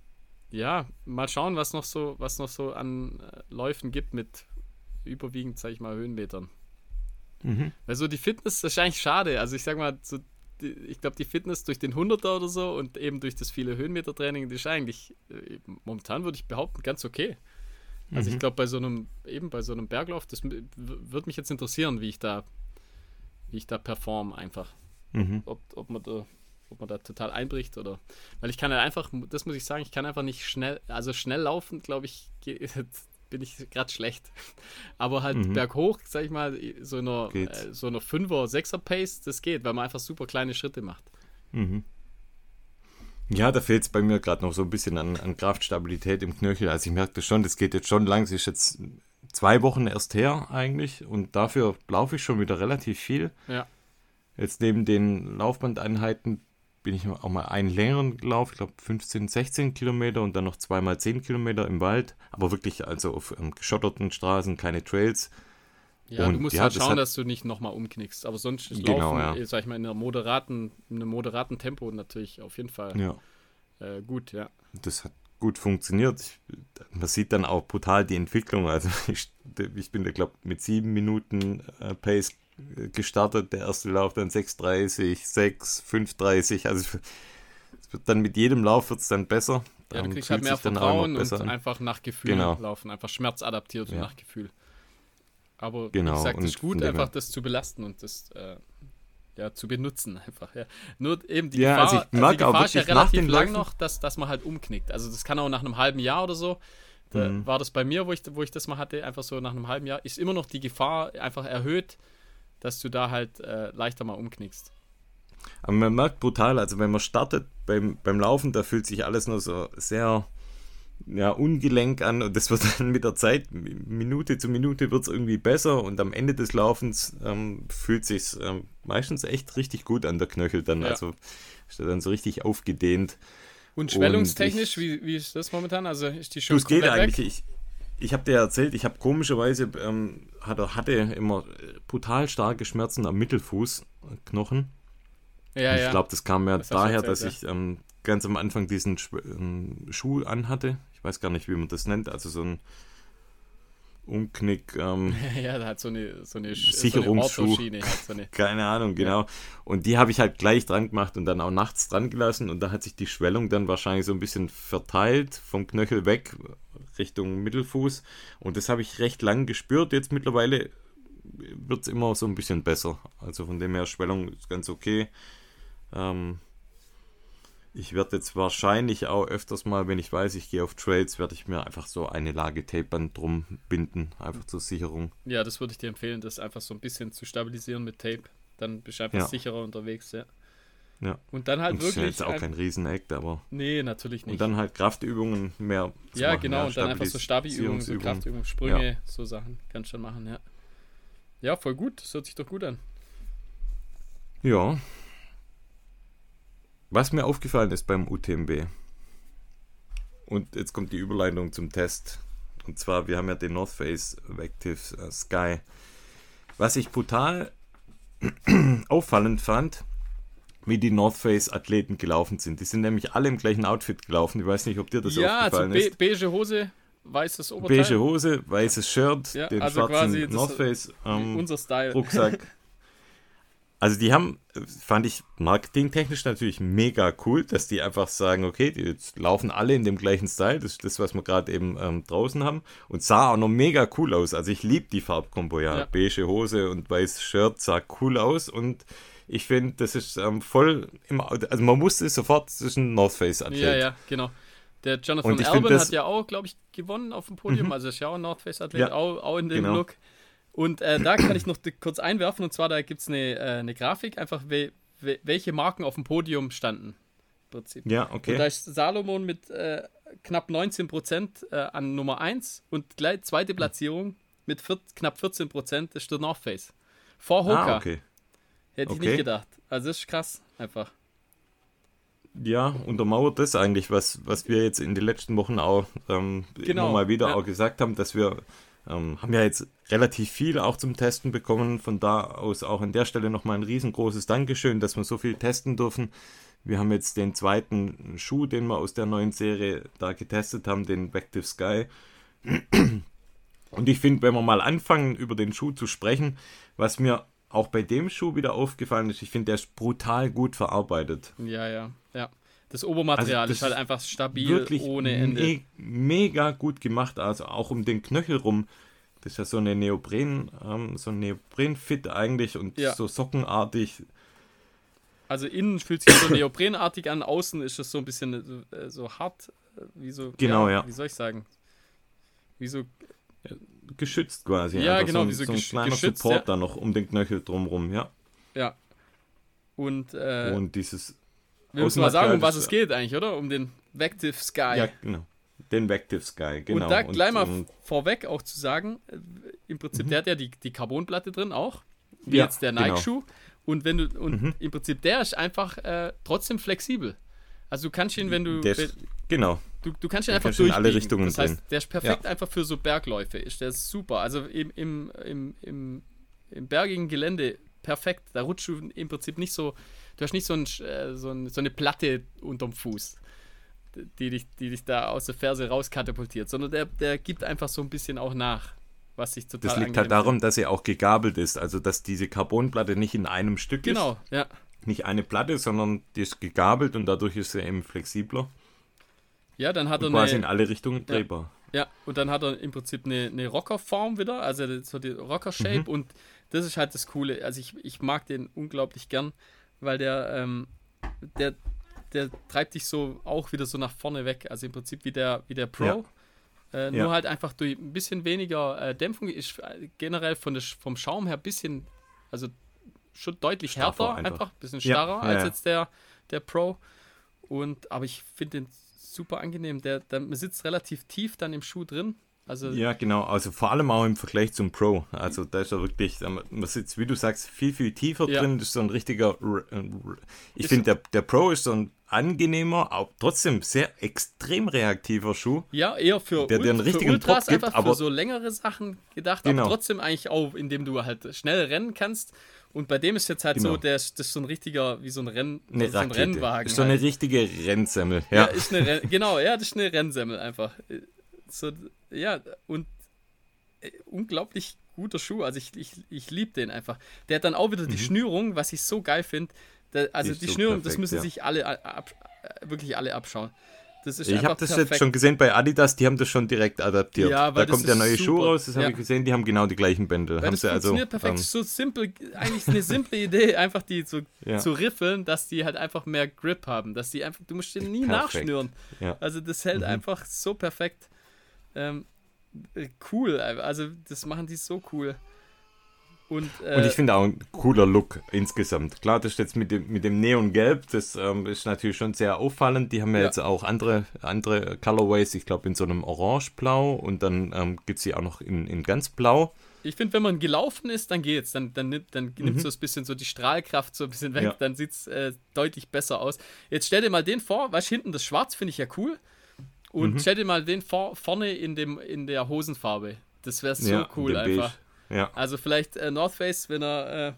ja, mal schauen, was noch so, was noch so an äh, Läufen gibt mit überwiegend, sage ich mal, Höhenmetern. Mhm. Also die Fitness, das ist eigentlich schade. Also ich sag mal, so ich glaube, die Fitness durch den 100er oder so und eben durch das viele Höhenmeter-Training, das ist eigentlich, äh, momentan würde ich behaupten, ganz okay. Also mhm. ich glaube, bei so einem, eben bei so einem Berglauf, das würde mich jetzt interessieren, wie ich da, wie ich da perform einfach. Mhm. Ob, ob man da ob man da total einbricht oder weil ich kann ja einfach, das muss ich sagen, ich kann einfach nicht schnell, also schnell laufen, glaube ich, <laughs> bin ich gerade schlecht. <laughs> Aber halt mhm. berghoch, sag ich mal, so einer, äh, so einer 5er, 6er Pace, das geht, weil man einfach super kleine Schritte macht. Mhm. Ja, da fehlt es bei mir gerade noch so ein bisschen an, an Kraftstabilität im Knöchel. Also ich merke das schon, das geht jetzt schon lang. Es ist jetzt zwei Wochen erst her eigentlich und dafür laufe ich schon wieder relativ viel. Ja. Jetzt neben den Laufbandeinheiten bin ich auch mal einen längeren gelaufen, ich glaube 15, 16 Kilometer und dann noch zweimal 10 Kilometer im Wald, aber wirklich also auf ähm, geschotterten Straßen, keine Trails. Ja, Und du musst ja, halt das schauen, hat- dass du nicht nochmal umknickst. Aber sonst ist Genau, Laufen, ja. äh, sag ich mal, in, einer moderaten, in einem moderaten Tempo natürlich auf jeden Fall Ja, äh, gut, ja. das hat gut funktioniert. Ich, man sieht dann auch brutal die Entwicklung. Also <laughs> ich, ich bin da, glaube mit sieben Minuten äh, Pace gestartet. Der erste Lauf dann 6,30, 6, 5,30. Also es wird dann mit jedem Lauf wird es dann besser. Ja, du kriegst halt mehr auch Vertrauen und an. einfach nach Gefühl Genau. laufen, einfach schmerzadaptiert und Ja. nach Gefühl. Aber Genau, wie gesagt, es und ist gut, einfach das zu belasten und das äh, ja, zu benutzen einfach. Ja. Nur eben die Ja, Gefahr, also ich die merke auch Gefahr ist ja relativ lang Läufen- noch, dass, dass man halt umknickt. Also das kann auch nach einem halben Jahr oder so. Da Mhm. war das bei mir, wo ich, wo ich das mal hatte, einfach so nach einem halben Jahr, ist immer noch die Gefahr einfach erhöht, dass du da halt äh, leichter mal umknickst. Aber man merkt brutal, also wenn man startet beim, beim Laufen, da fühlt sich alles nur so sehr ja, ungelenk an und das wird <laughs> dann mit der Zeit, Minute zu Minute wird es irgendwie besser und am Ende des Laufens ähm, fühlt sich ähm, meistens echt richtig gut an der Knöchel dann, Ja. also ist dann so richtig aufgedehnt. Und schwellungstechnisch, ich- wie, wie ist das momentan? Also ist die Du, schon es geht eigentlich, weg? ich, ich habe dir erzählt, ich habe komischerweise, ähm, hatte, hatte immer brutal starke Schmerzen am Mittelfußknochen. Ja, Und ich ja. glaube, das kam ja Das daher, erzählt, dass ich ähm, ganz am Anfang diesen ähm, Schuh anhatte. Ich weiß gar nicht, wie man das nennt. Also so ein Umknick, ähm, <laughs> ja, da hat so eine, so eine, Sch- Sicherungsschuh. So eine so eine, <laughs> keine Ahnung, genau. Und die habe ich halt gleich dran gemacht und dann auch nachts dran gelassen. Und da hat sich die Schwellung dann wahrscheinlich so ein bisschen verteilt vom Knöchel weg Richtung Mittelfuß. Und das habe ich recht lang gespürt. Jetzt mittlerweile wird es immer so ein bisschen besser. Also von dem her, Schwellung ist ganz okay. Ähm, ich werde jetzt wahrscheinlich auch öfters mal, wenn ich weiß, ich gehe auf Trails, werde ich mir einfach so eine Lage Tapeband drum binden, einfach zur Sicherung. ja, das würde ich dir empfehlen, das einfach so ein bisschen zu stabilisieren mit Tape. Dann bist du einfach Ja. sicherer unterwegs, ja. Ja. Und dann halt Und das ist ja wirklich. jetzt auch ein- kein Riesenakt, aber nee, natürlich nicht. Und dann halt Kraftübungen mehr. zu ja, machen, genau, und dann einfach so Stabi-Übungen, so. Kraftübungen, Sprünge, so Sachen. Kannst schon machen, ja. Ja, voll gut. Das hört sich doch gut an. Ja. Was mir aufgefallen ist beim UTMB. Und jetzt kommt die Überleitung zum Test. Und zwar, wir haben ja den North Face Active äh, Sky. Was ich brutal <clears throat> auffallend fand, wie die North Face Athleten gelaufen sind. Die sind nämlich alle im gleichen Outfit gelaufen. Ich weiß nicht, ob dir das ja, also aufgefallen be ist. beige Hose, weißes Oberteil. Beige Hose, weißes Shirt, Ja, den also schwarzen North Face ähm, Unser Style. Rucksack. <laughs> Also die haben, fand ich marketingtechnisch natürlich mega cool, dass die einfach sagen, okay, die jetzt laufen alle in dem gleichen Style, das ist das, was wir gerade eben ähm, draußen haben und sah auch noch mega cool aus. Also ich liebe die Farbkombo, ja. Ja. Beige Hose und weißes Shirt sah cool aus und ich finde, das ist ähm, voll im, also man wusste sofort, das ist ein North Face Athlet. Ja, ja, genau. Der Jonathan find Alban hat ja auch, glaube ich, gewonnen auf dem Podium. Also ist ja auch ein North Face Athlet, Ja, auch, auch in dem genau. Look. Und äh, da kann ich noch kurz einwerfen. Und zwar, da gibt es eine, äh, eine Grafik, einfach we we welche Marken auf dem Podium standen. Im Prinzip. Ja, Und da okay. ist Salomon mit äh, knapp 19% äh, an Nummer 1 und gleich zweite Platzierung mit vier, knapp 14% ist der North Face. Vor Hoka. Ah, okay. Hätte ich Okay. nicht gedacht. Also das ist krass, einfach. Ja, untermauert das eigentlich, was, was wir jetzt in den letzten Wochen auch ähm, Genau, immer mal wieder ja. auch gesagt haben, dass wir ähm, haben ja jetzt relativ viel auch zum Testen bekommen. Von da aus auch an der Stelle nochmal ein riesengroßes Dankeschön, dass wir so viel testen dürfen. Wir haben jetzt den zweiten Schuh, den wir aus der neuen Serie da getestet haben, den Vective Sky. Und ich finde, wenn wir mal anfangen, über den Schuh zu sprechen, was mir auch bei dem Schuh wieder aufgefallen ist, ich finde, der ist brutal gut verarbeitet. Ja, ja, ja. Das Obermaterial Also das ist halt einfach stabil wirklich ohne Ende. Me mega gut gemacht, also auch um den Knöchel rum. Das ist ja so eine Neopren, ähm, so ein Neopren-Fit eigentlich und Ja. so sockenartig. Also innen fühlt sich so neoprenartig an, außen ist es so ein bisschen äh, so hart, äh, wie so. Genau, ja. Wie soll ich sagen? Wie so. Geschützt quasi. Ja, genau, so ein, wie so so ein kleiner geschützt, Support ja. da noch um den Knöchel drumrum, ja. Ja. Und, äh, Und dieses, Wir müssen mal sagen, um was es geht eigentlich, oder? Um den Vective Sky. Ja, genau. Den Vective Sky, genau. Und da gleich mal und, vorweg auch zu sagen, äh, im Prinzip, mhm. der hat ja die, die Carbonplatte drin auch, wie ja, jetzt der genau. Nike-Schuh. Genau. Und wenn du, und mhm. im Prinzip, der ist einfach äh, trotzdem flexibel. Also du kannst ihn, wenn du. Der ist, genau. Du, du kannst ihn einfach durch. alle Richtungen Das heißt, der ist perfekt ja. einfach für so Bergläufe. Ist der super. Also im, im, im, im, im bergigen Gelände perfekt. Da rutscht du im Prinzip nicht so. Du hast nicht so, ein, äh, so, ein, so eine Platte unterm Fuß, die dich, die dich da aus der Ferse rauskatapultiert, sondern der, der gibt einfach so ein bisschen auch nach. Was sich total Das liegt halt darum, dass sie auch gegabelt ist. Also, dass diese Carbonplatte nicht in einem Stück genau, ist. Genau, ja nicht eine Platte, sondern die ist gegabelt und dadurch ist sie eben flexibler. Ja, dann hat und er quasi eine, in alle Richtungen drehbar. Ja, ja, und dann hat er im Prinzip eine, eine Rockerform wieder, also so die Rocker-Shape mhm. und das ist halt das Coole. Also ich, ich mag den unglaublich gern, weil der, ähm, der, der treibt dich so auch wieder so nach vorne weg. Also im Prinzip wie der, wie der Pro. Ja. Äh, nur ja. halt einfach durch ein bisschen weniger äh, Dämpfung ist generell von der, vom Schaum her ein bisschen, also schon deutlich Straffer härter, einfach. ein bisschen starrer ja, als jetzt der, der Pro. Und, aber ich finde den super angenehm. Der, der, man sitzt relativ tief dann im Schuh drin. Also ja, genau. Also vor allem auch im Vergleich zum Pro. Also da ist er wirklich, man sitzt, wie du sagst, viel, viel tiefer ja. drin. Das ist so ein richtiger. Ich finde, der, der Pro ist so ein angenehmer, aber trotzdem sehr extrem reaktiver Schuh. Ja, eher für, der, der einen richtigen Ultras Pop gibt, einfach aber für so längere Sachen gedacht, genau. aber trotzdem eigentlich auch, indem du halt schnell rennen kannst. Und bei dem ist jetzt halt genau. so, der ist, das ist so ein richtiger, wie so ein, Renn, eine so ein Rennwagen. Ist so eine halt. richtige Rennsemmel. Ja, ja ist eine genau, ja, das ist eine Rennsemmel einfach. So, ja, und äh, unglaublich guter Schuh. Also ich, ich, ich liebe den einfach. Der hat dann auch wieder mhm. die Schnürung, was ich so geil finde. Also die, die so Schnürung, perfekt, das müssen ja. sich alle ab, wirklich alle abschauen. Das ist ich habe das perfekt. jetzt schon gesehen bei Adidas, die haben das schon direkt adaptiert. Ja, da kommt der neue super. Schuh raus, das ja. habe ich gesehen, die haben genau die gleichen Bänder. Weil haben das sie also, funktioniert perfekt, ähm, so simpel, eigentlich eine simple Idee, <laughs> einfach die zu, ja. zu riffeln, dass die halt einfach mehr Grip haben, dass die einfach, du musst den nie perfekt. nachschnüren. Also das hält mhm. einfach so perfekt. Ähm, cool, also das machen die so cool. Und, äh, und ich finde auch ein cooler Look insgesamt. Klar, das ist jetzt mit dem, mit dem Neongelb, das ähm, ist natürlich schon sehr auffallend. Die haben ja, ja. jetzt auch andere, andere Colorways, ich glaube in so einem Orange-Blau und dann ähm, gibt es sie auch noch in, in ganz Blau. Ich finde, wenn man gelaufen ist, dann geht's. Dann, dann, nimmt, dann nimmt mhm. so ein bisschen so die Strahlkraft so ein bisschen weg, ja. dann sieht es äh, deutlich besser aus. Jetzt stell dir mal den vor, weißt hinten das Schwarz finde ich ja cool. Und mhm. dir mal den vor, vorne in, dem, in der Hosenfarbe. Das wäre so ja, cool einfach. Beige. Ja. Also vielleicht äh, North Face, wenn er äh,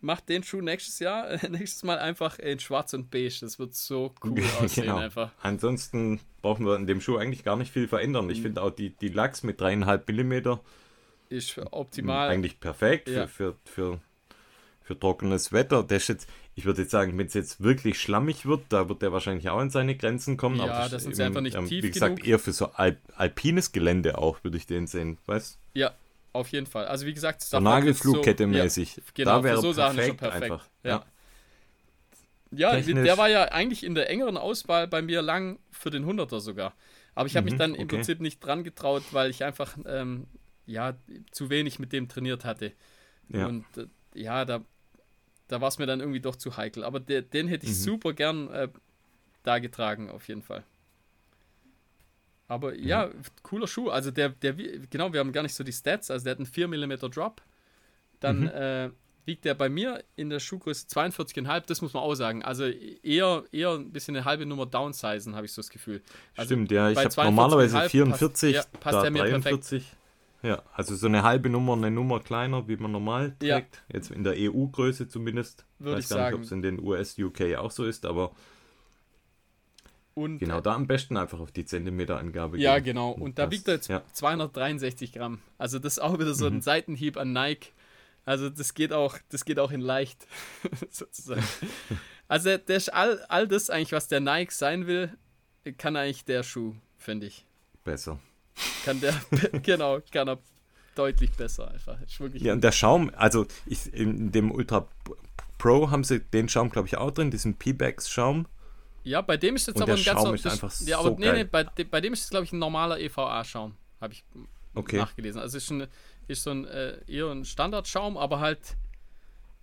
macht den Schuh nächstes Jahr, <laughs> äh, nächstes Mal einfach in schwarz und beige. Das wird so cool <laughs> aussehen genau. einfach. Ansonsten brauchen wir in dem Schuh eigentlich gar nicht viel verändern. Ich mhm. finde auch die, die Lachs mit dreieinhalb Millimeter ist optimal. Eigentlich perfekt ja. für, für, für, für, trockenes Wetter. Das jetzt, ich würde jetzt sagen, wenn es jetzt wirklich schlammig wird, da wird der wahrscheinlich auch in seine Grenzen kommen. Ja, aber das ist einfach nicht ähm, tief Wie gesagt, genug. eher für so Alp, alpines Gelände auch, würde ich den sehen, weißt Ja, auf jeden Fall. Also wie gesagt, so Nagelflugkette mäßig. Ja, genau, da wäre so perfekt, perfekt. Einfach. Ja. Ja, Technisch. der war ja eigentlich in der engeren Auswahl bei mir lang für den 100er sogar. Aber ich habe mhm, mich dann okay. im Prinzip nicht dran getraut, weil ich einfach ähm, ja, zu wenig mit dem trainiert hatte. Ja. Und äh, ja, da, da war es mir dann irgendwie doch zu heikel. Aber der, den hätte ich mhm. super gern äh, da getragen, auf jeden Fall. Aber ja, mhm. cooler Schuh. Also der, der, genau, wir haben gar nicht so die Stats. Also der hat einen 4 mm Drop. Dann mhm. äh, wiegt der bei mir in der Schuhgröße 42,5. Das muss man auch sagen. Also eher, eher ein bisschen eine halbe Nummer downsizen, habe ich so das Gefühl. Also Stimmt, ja. Ich habe normalerweise 44, passt, ja, passt der mir 43. Perfekt. Ja, also so eine halbe Nummer, eine Nummer kleiner, wie man normal trägt. Ja. Jetzt in der EU-Größe zumindest. Würde ich weiß gar nicht, ob es in den US, UK auch so ist, aber und, genau, da am besten einfach auf die Zentimeterangabe Ja, gehen. genau. Und da wiegt er jetzt ja. 263 Gramm. Also das ist auch wieder so ein mhm. Seitenhieb an Nike. Also das geht auch, das geht auch in leicht, <laughs> sozusagen. <laughs> Also der ist all, all das eigentlich, was der Nike sein will, kann eigentlich der Schuh, finde ich. Besser. Kann der, <laughs> genau, kann er deutlich besser einfach. ja, und der Schaum, also ich, in dem Ultra Pro haben sie den Schaum, glaube ich, auch drin, diesen P-Bags-Schaum. Ja, bei dem ist jetzt und aber ein ganz ist einfach Ja, aber so nee, nee, bei, bei dem ist es, glaube ich, ein normaler EVA-Schaum. Habe ich okay. nachgelesen. Also ist, ein, ist so ein äh, eher ein Standardschaum, aber halt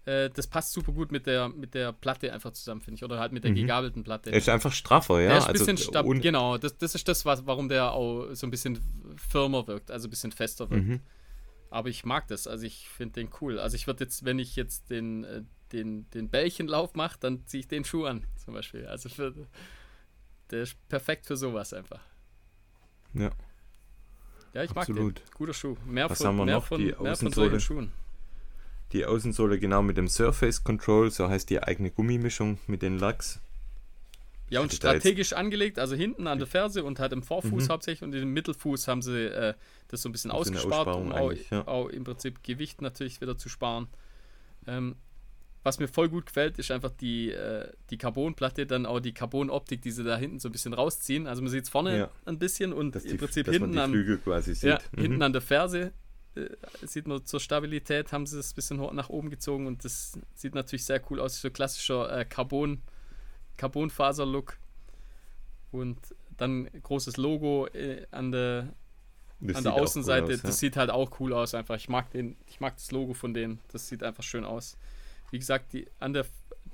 äh, das passt super gut mit der, mit der Platte einfach zusammen, finde ich. Oder halt mit der Mhm. gegabelten Platte. Er ist einfach straffer, ja. Der ist ein also, bisschen stab genau, das, das ist das, was, warum der auch so ein bisschen firmer wirkt, also ein bisschen fester wirkt. Mhm. Aber ich mag das, also ich finde den cool. Also ich würde jetzt, wenn ich jetzt den, äh, den, den Bällchenlauf mache, dann ziehe ich den Schuh an, zum Beispiel. Also für, der ist perfekt für sowas einfach. Ja. Ja, ich Absolut. mag den. Guter Schuh. Mehr Was von, haben wir mehr noch? von, Die mehr von solchen Schuhen. Die Außensohle genau mit dem Surface Control, so heißt die eigene Gummimischung mit den Lachs. Ja, und strategisch angelegt, also hinten an der Ferse und halt im Vorfuß Mhm. hauptsächlich und im Mittelfuß haben sie äh, das so ein bisschen So eine ausgespart, um auch, ja. auch im Prinzip Gewicht natürlich wieder zu sparen. Ähm, was mir voll gut gefällt, ist einfach die, äh, die Carbonplatte, dann auch die Carbon-Optik, die sie da hinten so ein bisschen rausziehen. Also man sieht es vorne Ja. ein bisschen und Dass, im Prinzip hinten die quasi sieht. ja, Mhm. hinten an der Ferse sieht man zur Stabilität, haben sie es ein bisschen nach oben gezogen und das sieht natürlich sehr cool aus. So klassischer äh, Carbon, Carbonfaser-Look. Und dann großes Logo äh, an der, Das an der auch cool Außenseite. aus, ja. Das sieht halt auch cool aus einfach. Ich mag den, ich mag das Logo von denen. Das sieht einfach schön aus. Wie gesagt, die, an der,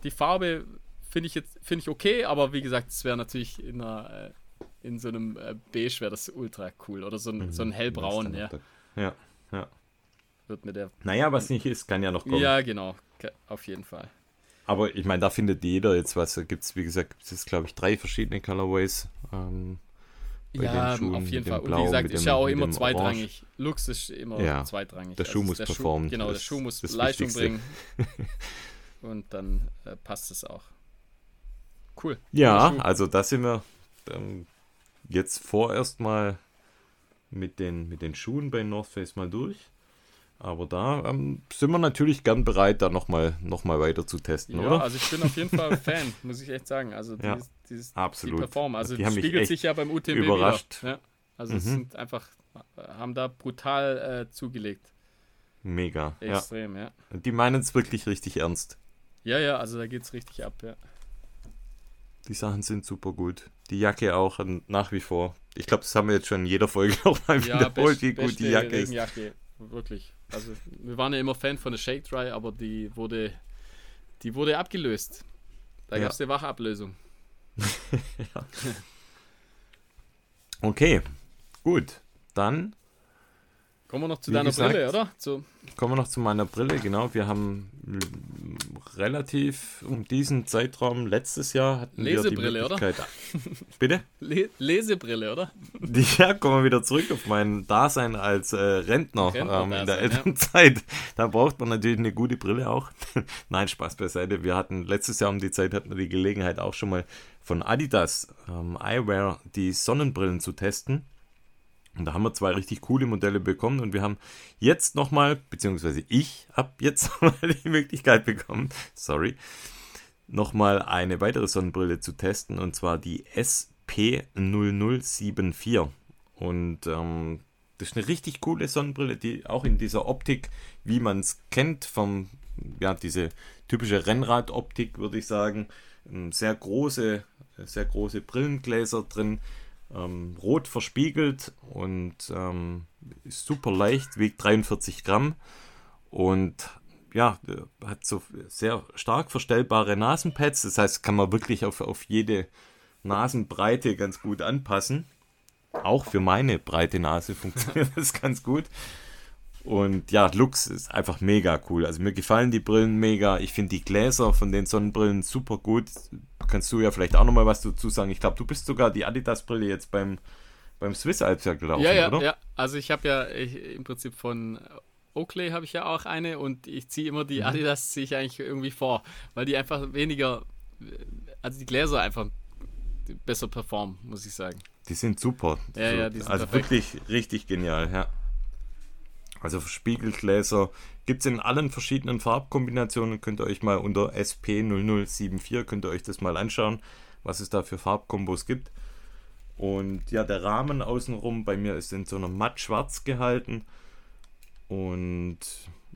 die Farbe finde ich jetzt finde ich okay, aber wie gesagt, es wäre natürlich in einer, äh, in so einem äh, Beige wäre das ultra cool oder so ein, so ein Mhm. hellbraun, ja, da- Ja. wird mir der. Naja, was nicht ist, kann ja noch kommen. Ja, genau, auf jeden Fall. Aber ich meine, da findet jeder jetzt was. Da gibt es, wie gesagt, gibt es glaube ich, drei verschiedene Colorways. Ähm, bei ja, den Schuhen auf jeden dem Fall. Und Blau, wie gesagt, mit ist dem- ja auch immer dem zweitrangig. Lux ist immer Ja, zweitrangig. der Schuh muss der performen. genau, der Das Schuh muss Leistung Wichtigste. bringen. <laughs> Und dann äh, passt es auch. Cool. Ja, Schuh. also da sind wir ähm, jetzt vorerst mal mit den, mit den Schuhen bei North Face mal durch. Aber da ähm, sind wir natürlich gern bereit, da nochmal noch mal weiter zu testen, Ja, oder? also ich bin auf jeden Fall Fan, <laughs> muss ich echt sagen. Also Ja, dieses, absolut. die Perform, also Die spiegelt sich ja beim UTMB überrascht. Ja, also es Mhm. sind einfach, haben da brutal äh, zugelegt. Mega. Ja. Extrem, ja. Die meinen es wirklich richtig ernst. Ja, ja, also da geht's richtig ab, ja. Die Sachen sind super gut. Die Jacke auch und nach wie vor. Ich glaube, das haben wir jetzt schon in jeder Folge <laughs> nochmal Ja, wiederholt, best- wie gut die Jacke ist. Regenjacke, wirklich. Also wir waren ja immer Fan von der Shake Dry, aber die wurde, die wurde abgelöst. Da Ja. gab es eine Wachablösung. <laughs> Okay, gut. Dann Kommen wir noch zu Wie deiner gesagt, Brille, oder? Zu, kommen wir noch zu meiner Brille. Genau, wir haben relativ um diesen Zeitraum letztes Jahr hatten Lesebrille, wir die oder? Möglichkeit. <laughs> Bitte? Le Lesebrille, oder? Ja, kommen wir wieder zurück auf mein Dasein als äh, Rentner, ähm, in der Rentnerdasein, ja. Elternzeit. Da braucht man natürlich eine gute Brille auch. <laughs> Nein, Spaß beiseite. Wir hatten letztes Jahr um die Zeit hatten wir die Gelegenheit auch schon mal von Adidas ähm, Eyewear die Sonnenbrillen zu testen. Und da haben wir zwei richtig coole Modelle bekommen und wir haben jetzt nochmal, beziehungsweise ich habe jetzt <laughs> mal die Möglichkeit bekommen, sorry, nochmal eine weitere Sonnenbrille zu testen und zwar die SP0074. Und ähm, das ist eine richtig coole Sonnenbrille, die auch in dieser Optik, wie man es kennt, vom, ja, diese typische Rennradoptik, würde ich sagen, ähm, sehr große, sehr große Brillengläser drin, ähm, rot verspiegelt und ähm, ist super leicht, wiegt 43 Gramm und ja, äh, hat so sehr stark verstellbare Nasenpads. Das heißt, kann man wirklich auf, auf jede Nasenbreite ganz gut anpassen. Auch für meine breite Nase <laughs> funktioniert das ganz gut. Und ja, Lux ist einfach mega cool. Also mir gefallen die Brillen mega. Ich finde die Gläser von den Sonnenbrillen super gut. Kannst du ja vielleicht auch nochmal was dazu sagen. Ich glaube, du bist sogar die Adidas-Brille jetzt beim, beim Swiss Alps ja gelaufen, ja, ja, oder? ja. Also ich habe ja ich, im Prinzip von Oakley habe ich ja auch eine und ich ziehe immer Mhm. die Adidas ziehe ich eigentlich irgendwie vor, weil die einfach weniger, also die Gläser einfach besser performen, muss ich sagen. Die sind super. Ja, ja, die sind also perfekt. wirklich richtig genial, ja. Also Spiegelgläser gibt es in allen verschiedenen Farbkombinationen. Könnt ihr euch mal unter SP0074 könnt ihr euch das mal anschauen, was es da für Farbkombos gibt. Und ja, der Rahmen außenrum bei mir ist in so einer matt schwarz gehalten. Und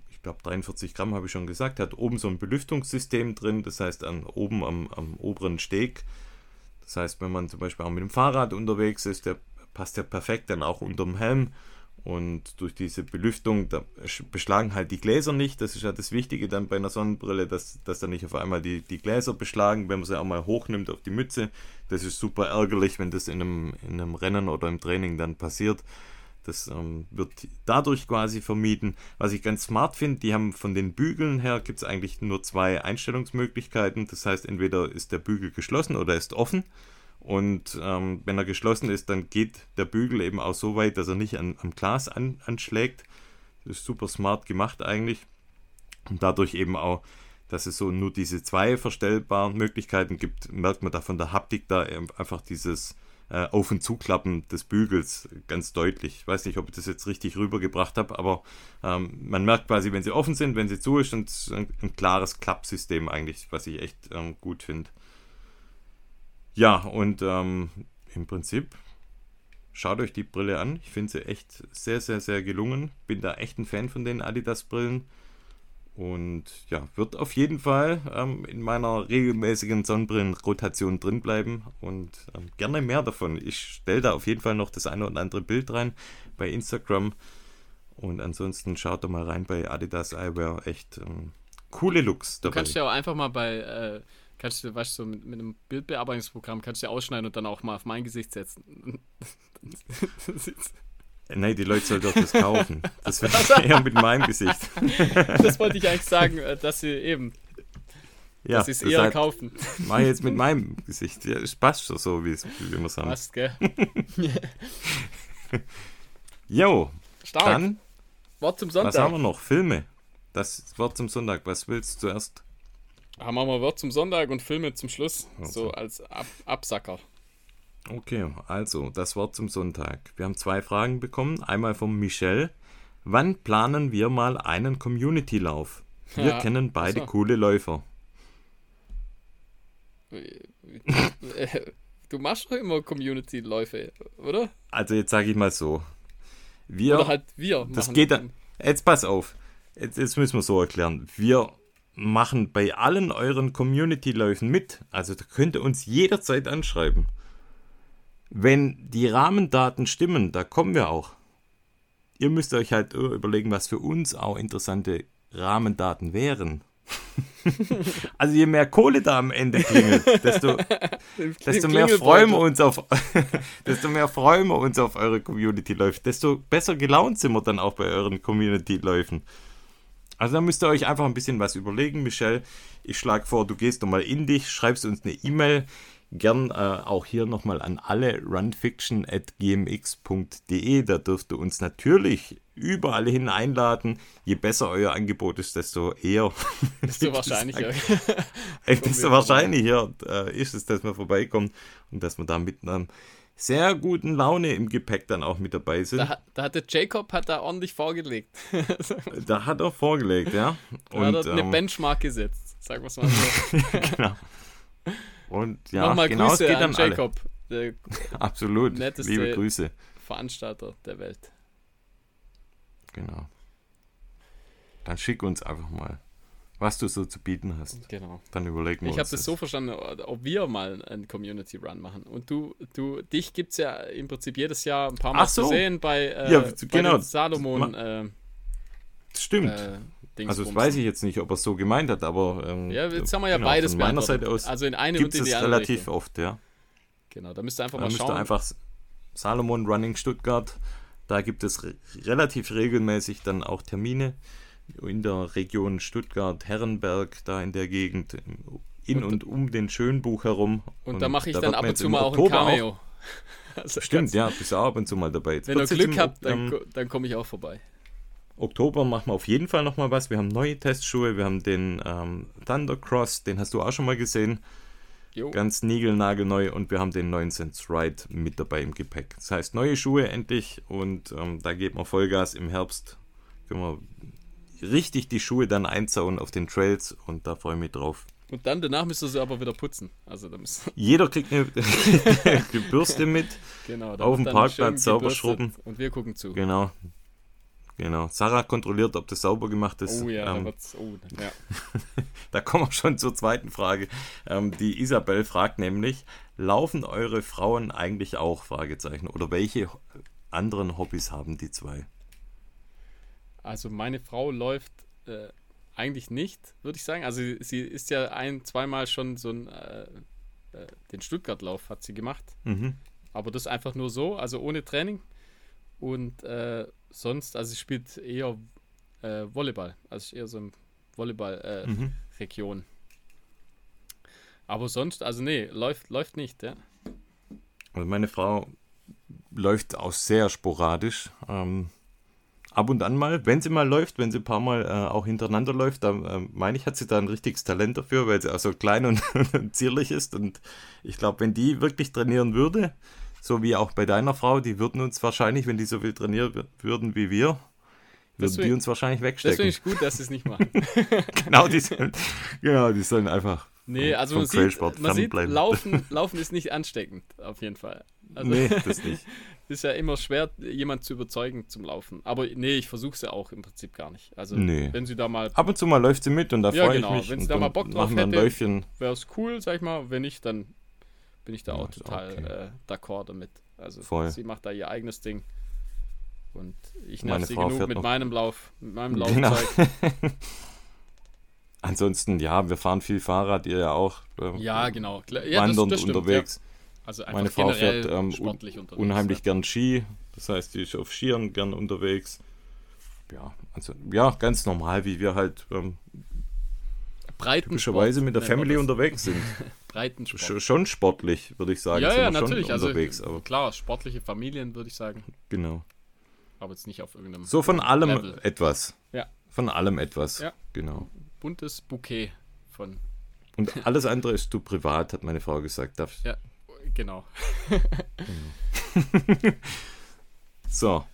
ich glaube 43 Gramm habe ich schon gesagt. Hat oben so ein Belüftungssystem drin, das heißt an, oben am, am oberen Steg. Das heißt, wenn man zum Beispiel auch mit dem Fahrrad unterwegs ist, der passt ja perfekt dann auch unterm Helm. Und durch diese Belüftung, beschlagen halt die Gläser nicht. Das ist ja das Wichtige dann bei einer Sonnenbrille, dass, dass da nicht auf einmal die, die Gläser beschlagen, wenn man sie auch mal hochnimmt auf die Mütze. Das ist super ärgerlich, wenn das in einem, in einem Rennen oder im Training dann passiert. Das ähm, wird dadurch quasi vermieden. Was ich ganz smart finde, die haben von den Bügeln her gibt es eigentlich nur zwei Einstellungsmöglichkeiten. Das heißt, entweder ist der Bügel geschlossen oder ist offen. Und ähm, wenn er geschlossen ist, dann geht der Bügel eben auch so weit, dass er nicht an, am Glas an, anschlägt. Das ist super smart gemacht eigentlich. Und dadurch eben auch, dass es so nur diese zwei verstellbaren Möglichkeiten gibt, merkt man da von der Haptik da einfach dieses äh, Auf- und Zuklappen des Bügels ganz deutlich. Ich weiß nicht, ob ich das jetzt richtig rübergebracht habe, aber ähm, man merkt quasi, wenn sie offen sind, wenn sie zu ist, und ein, ein klares Klappsystem eigentlich, was ich echt ähm, gut finde. Ja, und ähm, im Prinzip schaut euch die Brille an. Ich finde sie echt sehr, sehr, sehr gelungen. Bin da echt ein Fan von den Adidas-Brillen. Und ja, wird auf jeden Fall ähm, in meiner regelmäßigen Sonnenbrillenrotation drin bleiben und ähm, gerne mehr davon. Ich stelle da auf jeden Fall noch das eine oder andere Bild rein bei Instagram. Und ansonsten schaut doch mal rein bei Adidas Eyewear. Echt ähm, coole Looks dabei. Du kannst ja auch einfach mal bei äh, kannst du, weißt du, so mit, mit einem Bildbearbeitungsprogramm kannst du ja ausschneiden und dann auch mal auf mein Gesicht setzen. <laughs> Nein, die Leute sollen doch das kaufen. Das <laughs> wäre eher mit meinem Gesicht. das wollte ich eigentlich sagen, äh, dass sie eben. Ja, dass sie es eher kaufen. Mach jetzt mit meinem Gesicht. Ja, es passt schon so, wie, wie wir es haben. Passt, gell? <laughs> jo. Stark. Dann. Wort zum Sonntag. Was haben wir noch? Filme. Das Wort zum Sonntag. Was willst du zuerst? Haben wir mal Wort zum Sonntag und Filme zum Schluss. Also. So als Ab Absacker. Okay, also das Wort zum Sonntag. Wir haben zwei Fragen bekommen. Einmal von Michelle. Wann planen wir mal einen Community-Lauf? Wir ja, kennen beide so. coole Läufer. Du machst doch immer Community-Läufe, oder? Also jetzt sage ich mal so. Wir, oder halt wir. Das geht dann. Jetzt pass auf. Jetzt, jetzt müssen wir so erklären. Wir machen bei allen euren Community-Läufen mit. Also da könnt ihr uns jederzeit anschreiben. Wenn die Rahmendaten stimmen, da kommen wir auch. Ihr müsst euch halt überlegen, was für uns auch interessante Rahmendaten wären. <laughs> also je mehr Kohle da am Ende klingelt, desto, <laughs> desto mehr freuen wir uns auf <laughs> desto mehr freuen wir uns auf eure Community läuft, desto besser gelaunt sind wir dann auch bei euren Community Läufen. Also da müsst ihr euch einfach ein bisschen was überlegen, Michelle. Ich schlage vor, du gehst nochmal in dich, schreibst uns eine E-Mail. Gern äh, auch hier nochmal an alle runfiction.gmx.de. Da dürft ihr uns natürlich überall hin einladen. Je besser euer Angebot ist, desto eher. Desto <laughs> wahrscheinlicher. <laughs> desto wahrscheinlicher äh, ist es, dass wir vorbeikommen und dass wir da mit einem sehr guten Laune im Gepäck dann auch mit dabei sind. Da, da hat der Jacob hat da ordentlich vorgelegt. <laughs> da hat er vorgelegt, ja. Und, da hat er eine ähm, Benchmark gesetzt, sagen wir es mal so. <laughs> genau. Und ja, Nochmal genau, Grüße an Jacob. Der <laughs> Absolut. Liebe Grüße. Veranstalter der Welt. Genau. Dann schick uns einfach mal was du so zu bieten hast. Genau. Dann überlegen wir Ich habe das so verstanden, ob wir mal einen Community Run machen. Und du, du, dich gibt es ja im Prinzip jedes Jahr ein paar Mal so. zu sehen bei, äh, ja, genau. bei Salomon. Äh, Stimmt. Äh, also das weiß ich jetzt nicht, ob er es so gemeint hat, aber ähm, ja, jetzt haben wir ja genau, beides von meiner Seite aus. Also in eine und in die andere relativ Richtung. oft, ja. Genau, da müsst ihr einfach da mal schauen. einfach Salomon Running Stuttgart. Da gibt es re relativ regelmäßig dann auch Termine in der Region Stuttgart-Herrenberg, da in der Gegend, in und, und um den Schönbuch herum. Und, und da mache ich da dann ab und zu mal auch ein Cameo. <laughs> Also Stimmt, ja, bist du auch ab und zu mal dabei. Jetzt wenn ihr Glück habt, dann, dann komme ich auch vorbei. Oktober machen wir auf jeden Fall nochmal was. Wir haben neue Testschuhe, wir haben den ähm, Thundercross, den hast du auch schon mal gesehen. Jo. Ganz niegelnagelneu und wir haben den 9 Cents Ride mit dabei im Gepäck. Das heißt, neue Schuhe endlich und ähm, da geht man Vollgas im Herbst. Können wir richtig die Schuhe dann einzauen auf den Trails und da freue ich mich drauf. Und dann danach müsst ihr sie aber wieder putzen. Also Jeder kriegt eine, <laughs> <laughs> eine Bürste mit. Genau, auf dem Parkplatz sauber schrubben. Und wir gucken zu. Genau. Genau. Sarah kontrolliert, ob das sauber gemacht ist. Oh ja, ähm, da, oh, <laughs> ja. da kommen wir schon zur zweiten Frage. Ähm, die Isabel fragt nämlich: Laufen eure Frauen eigentlich auch? Fragezeichen. Oder welche anderen Hobbys haben die zwei? Also meine Frau läuft äh, eigentlich nicht, würde ich sagen. Also sie ist ja ein, zweimal schon so ein, äh, äh, den Stuttgart-Lauf hat sie gemacht. Mhm. Aber das einfach nur so, also ohne Training. Und äh, sonst, also sie spielt eher äh, Volleyball, also eher so eine Volleyball-Region. Mhm. Aber sonst, also nee, läuft, läuft nicht, ja. Also meine Frau läuft auch sehr sporadisch. Ähm, ab und an mal, wenn sie mal läuft, wenn sie ein paar Mal äh, auch hintereinander läuft, dann äh, meine ich, hat sie da ein richtiges Talent dafür, weil sie auch so klein und, <laughs> und zierlich ist. Und ich glaube, wenn die wirklich trainieren würde, so wie auch bei deiner Frau, die würden uns wahrscheinlich, wenn die so viel trainieren würden wie wir, würden Deswegen- die uns wahrscheinlich Das finde wegstecken. ich gut, dass sie es nicht machen. <laughs> genau, die sollen, genau, die sollen einfach Nee, also man sieht, man sieht laufen, <laughs> laufen ist nicht ansteckend, auf jeden Fall. Also nee, das nicht. Ist ja immer schwer, jemand zu überzeugen zum Laufen. Aber nee, ich versuche es ja auch im Prinzip gar nicht. Also Nee. wenn sie da mal, Ab und zu mal läuft sie mit und da Ja, freue genau, ich mich. wenn sie da mal Bock drauf hätte. Wäre es cool, sag ich mal. Wenn nicht, dann bin ich da Ja, auch total okay. äh, d'accord damit. Also Voll. sie macht da ihr eigenes Ding. Und ich nerv sie genug mit meinem Lauf, mit meinem Genau. Laufzeug. <laughs> Ansonsten, ja, wir fahren viel Fahrrad, ihr ja auch. Ja, genau. Klar- Ja, das, wandernd das stimmt, unterwegs. Ja. Also Meine Frau fährt ähm, unheimlich ja. gern Ski. Das heißt, die ist auf Skiern gern unterwegs. Ja, also, ja, ganz normal, wie wir halt ähm, typischerweise mit der Family unterwegs sind. <laughs> Breitensport. Sch schon sportlich, würde ich sagen. ja, ja, natürlich. Also klar, sportliche Familien würde ich sagen, genau. aber jetzt nicht auf irgendeinem So von allem Level. etwas. Ja. Von allem etwas. Ja. Genau. buntes Bouquet von. Und alles andere ist du privat, hat meine Frau gesagt. Darf Ja, genau. <laughs> So.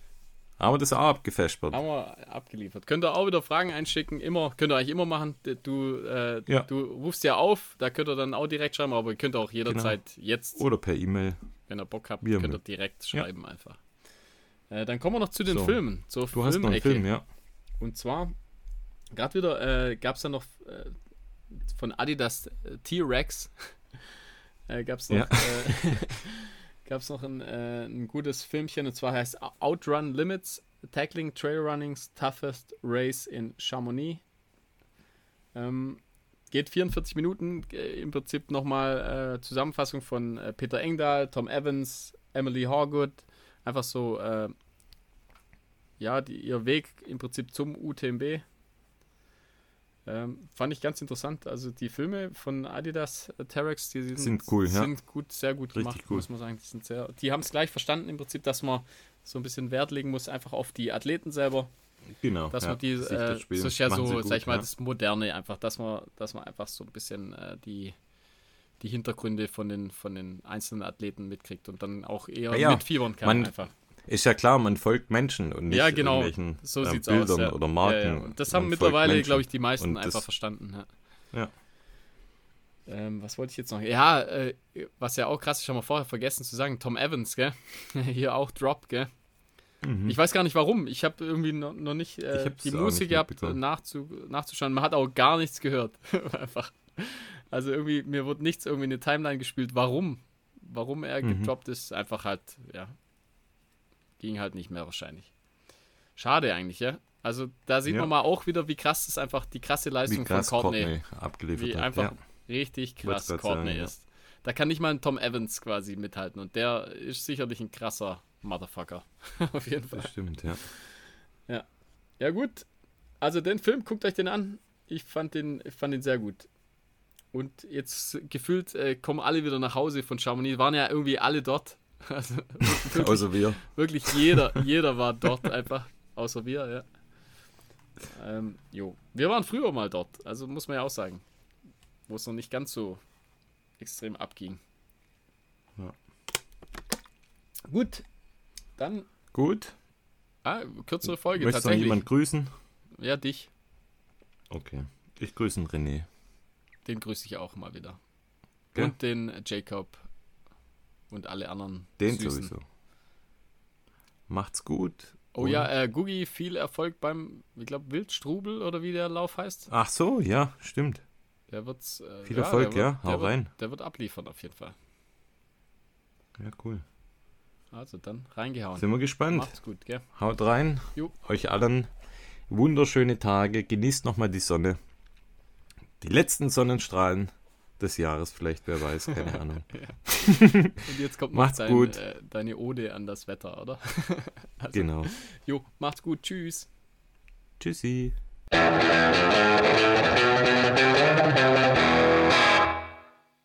Haben wir das auch abgefespert? Haben wir abgeliefert. Könnt ihr auch wieder Fragen einschicken. Immer, könnt ihr eigentlich immer machen. Du, äh, Ja. du rufst ja auf, da könnt ihr dann auch direkt schreiben, aber ihr könnt auch jederzeit jetzt, Oder per E-Mail. wenn ihr Bock habt, ihr könnt ihr direkt Ja. schreiben einfach. Äh, dann kommen wir noch zu den So. Filmen. Zur Du hast noch einen. Film, ja. Und zwar, gerade wieder äh, gab es ja noch äh, von Adidas äh, T-Rex, äh, gab es noch, Ja. äh, <laughs> gab's noch ein, äh, ein gutes Filmchen und zwar heißt Outrun Limits, Tackling Trailrunning's Toughest Race in Chamonix. Ähm, geht 44 Minuten, äh, im Prinzip nochmal äh, Zusammenfassung von äh, Peter Engdahl, Tom Evans, Emily Horgood, einfach so äh, ja, die, ihr Weg im Prinzip zum UTMB. Ähm, fand ich ganz interessant. Also die Filme von Adidas äh, Terex, die sind, Sind cool, ja. sind gut, sehr gut Richtig gemacht, cool. muss man sagen. Die, sind sehr, die haben es gleich verstanden im Prinzip, dass man so ein bisschen Wert legen muss, einfach auf die Athleten selber, Genau. dass ja. man die, äh, das ist ja machen so, gut, sag ich mal, ja. das Moderne einfach, dass man, dass man einfach so ein bisschen äh, die, die Hintergründe von den, von den einzelnen Athleten mitkriegt und dann auch eher ja. mitfiebern kann Man- einfach. Ist ja klar, man folgt Menschen und nicht Ja, genau. irgendwelchen So sieht's Bildern aus. Ja. oder Marken. Ja, das haben mittlerweile, glaube ich, die meisten Und einfach verstanden. Ja. Ähm, was wollte ich jetzt noch? Ja, äh, was ja auch krass ist, haben wir vorher vergessen zu sagen, Tom Evans, gell? <laughs> Hier auch Drop, gell? Mhm. Ich weiß gar nicht warum. Ich habe irgendwie noch, noch nicht äh, die Musik gehabt, nachzu, nachzuschauen. Man hat auch gar nichts gehört. <laughs> Einfach. Also irgendwie, mir wurde nichts irgendwie in die Timeline gespielt. Warum? Warum er Mhm. gedroppt ist, einfach halt, ja. Ging halt nicht mehr wahrscheinlich. Schade eigentlich, ja. Also da sieht Ja. man mal auch wieder, wie krass das einfach die krasse Leistung krass von Courtney, Courtney abgeliefert wie hat. einfach ja. richtig krass Courtney sagen, ja. ist. Da kann nicht mal ein Tom Evans quasi mithalten und der ist sicherlich ein krasser Motherfucker. <laughs> Auf jeden Fall. Das stimmt, ja. Ja, gut. Also den Film, guckt euch den an. Ich fand den, ich fand den sehr gut. Und jetzt gefühlt äh, kommen alle wieder nach Hause von Chamonix. Waren ja irgendwie alle dort. <laughs> Also wirklich, <laughs> Außer wir. wirklich jeder, jeder war dort einfach. Außer wir, ja. Ähm, jo. Wir waren früher mal dort, also muss man ja auch sagen. Wo es noch nicht ganz so extrem abging. Ja. Gut. Dann, Gut. ah, kürzere Folge Möchtest tatsächlich. jemand grüßen? Ja, dich. Okay. Ich grüße den René. Den grüße ich auch mal wieder. Gell? Und den Jacob und alle anderen. Den Süßen. sowieso. Macht's gut. Oh ja, äh, Gugi, viel Erfolg beim, ich glaube, Wildstrubel oder wie der Lauf heißt. Ach so, ja, stimmt. Der wird's. Äh, Viel Erfolg, der ja. wird, Hau der rein. Wird, der wird abliefern auf jeden Fall. Ja, cool. Also dann reingehauen. Sind wir gespannt. Macht's gut, gell? Haut rein. Jo. Euch allen wunderschöne Tage. Genießt nochmal die Sonne. Die letzten Sonnenstrahlen des Jahres vielleicht, wer weiß, keine <laughs> Ahnung. <laughs> Und jetzt kommt noch Macht's dein, gut. Äh, deine Ode an das Wetter, oder? <laughs> also, Genau. Jo, macht's gut. Tschüss. Tschüssi.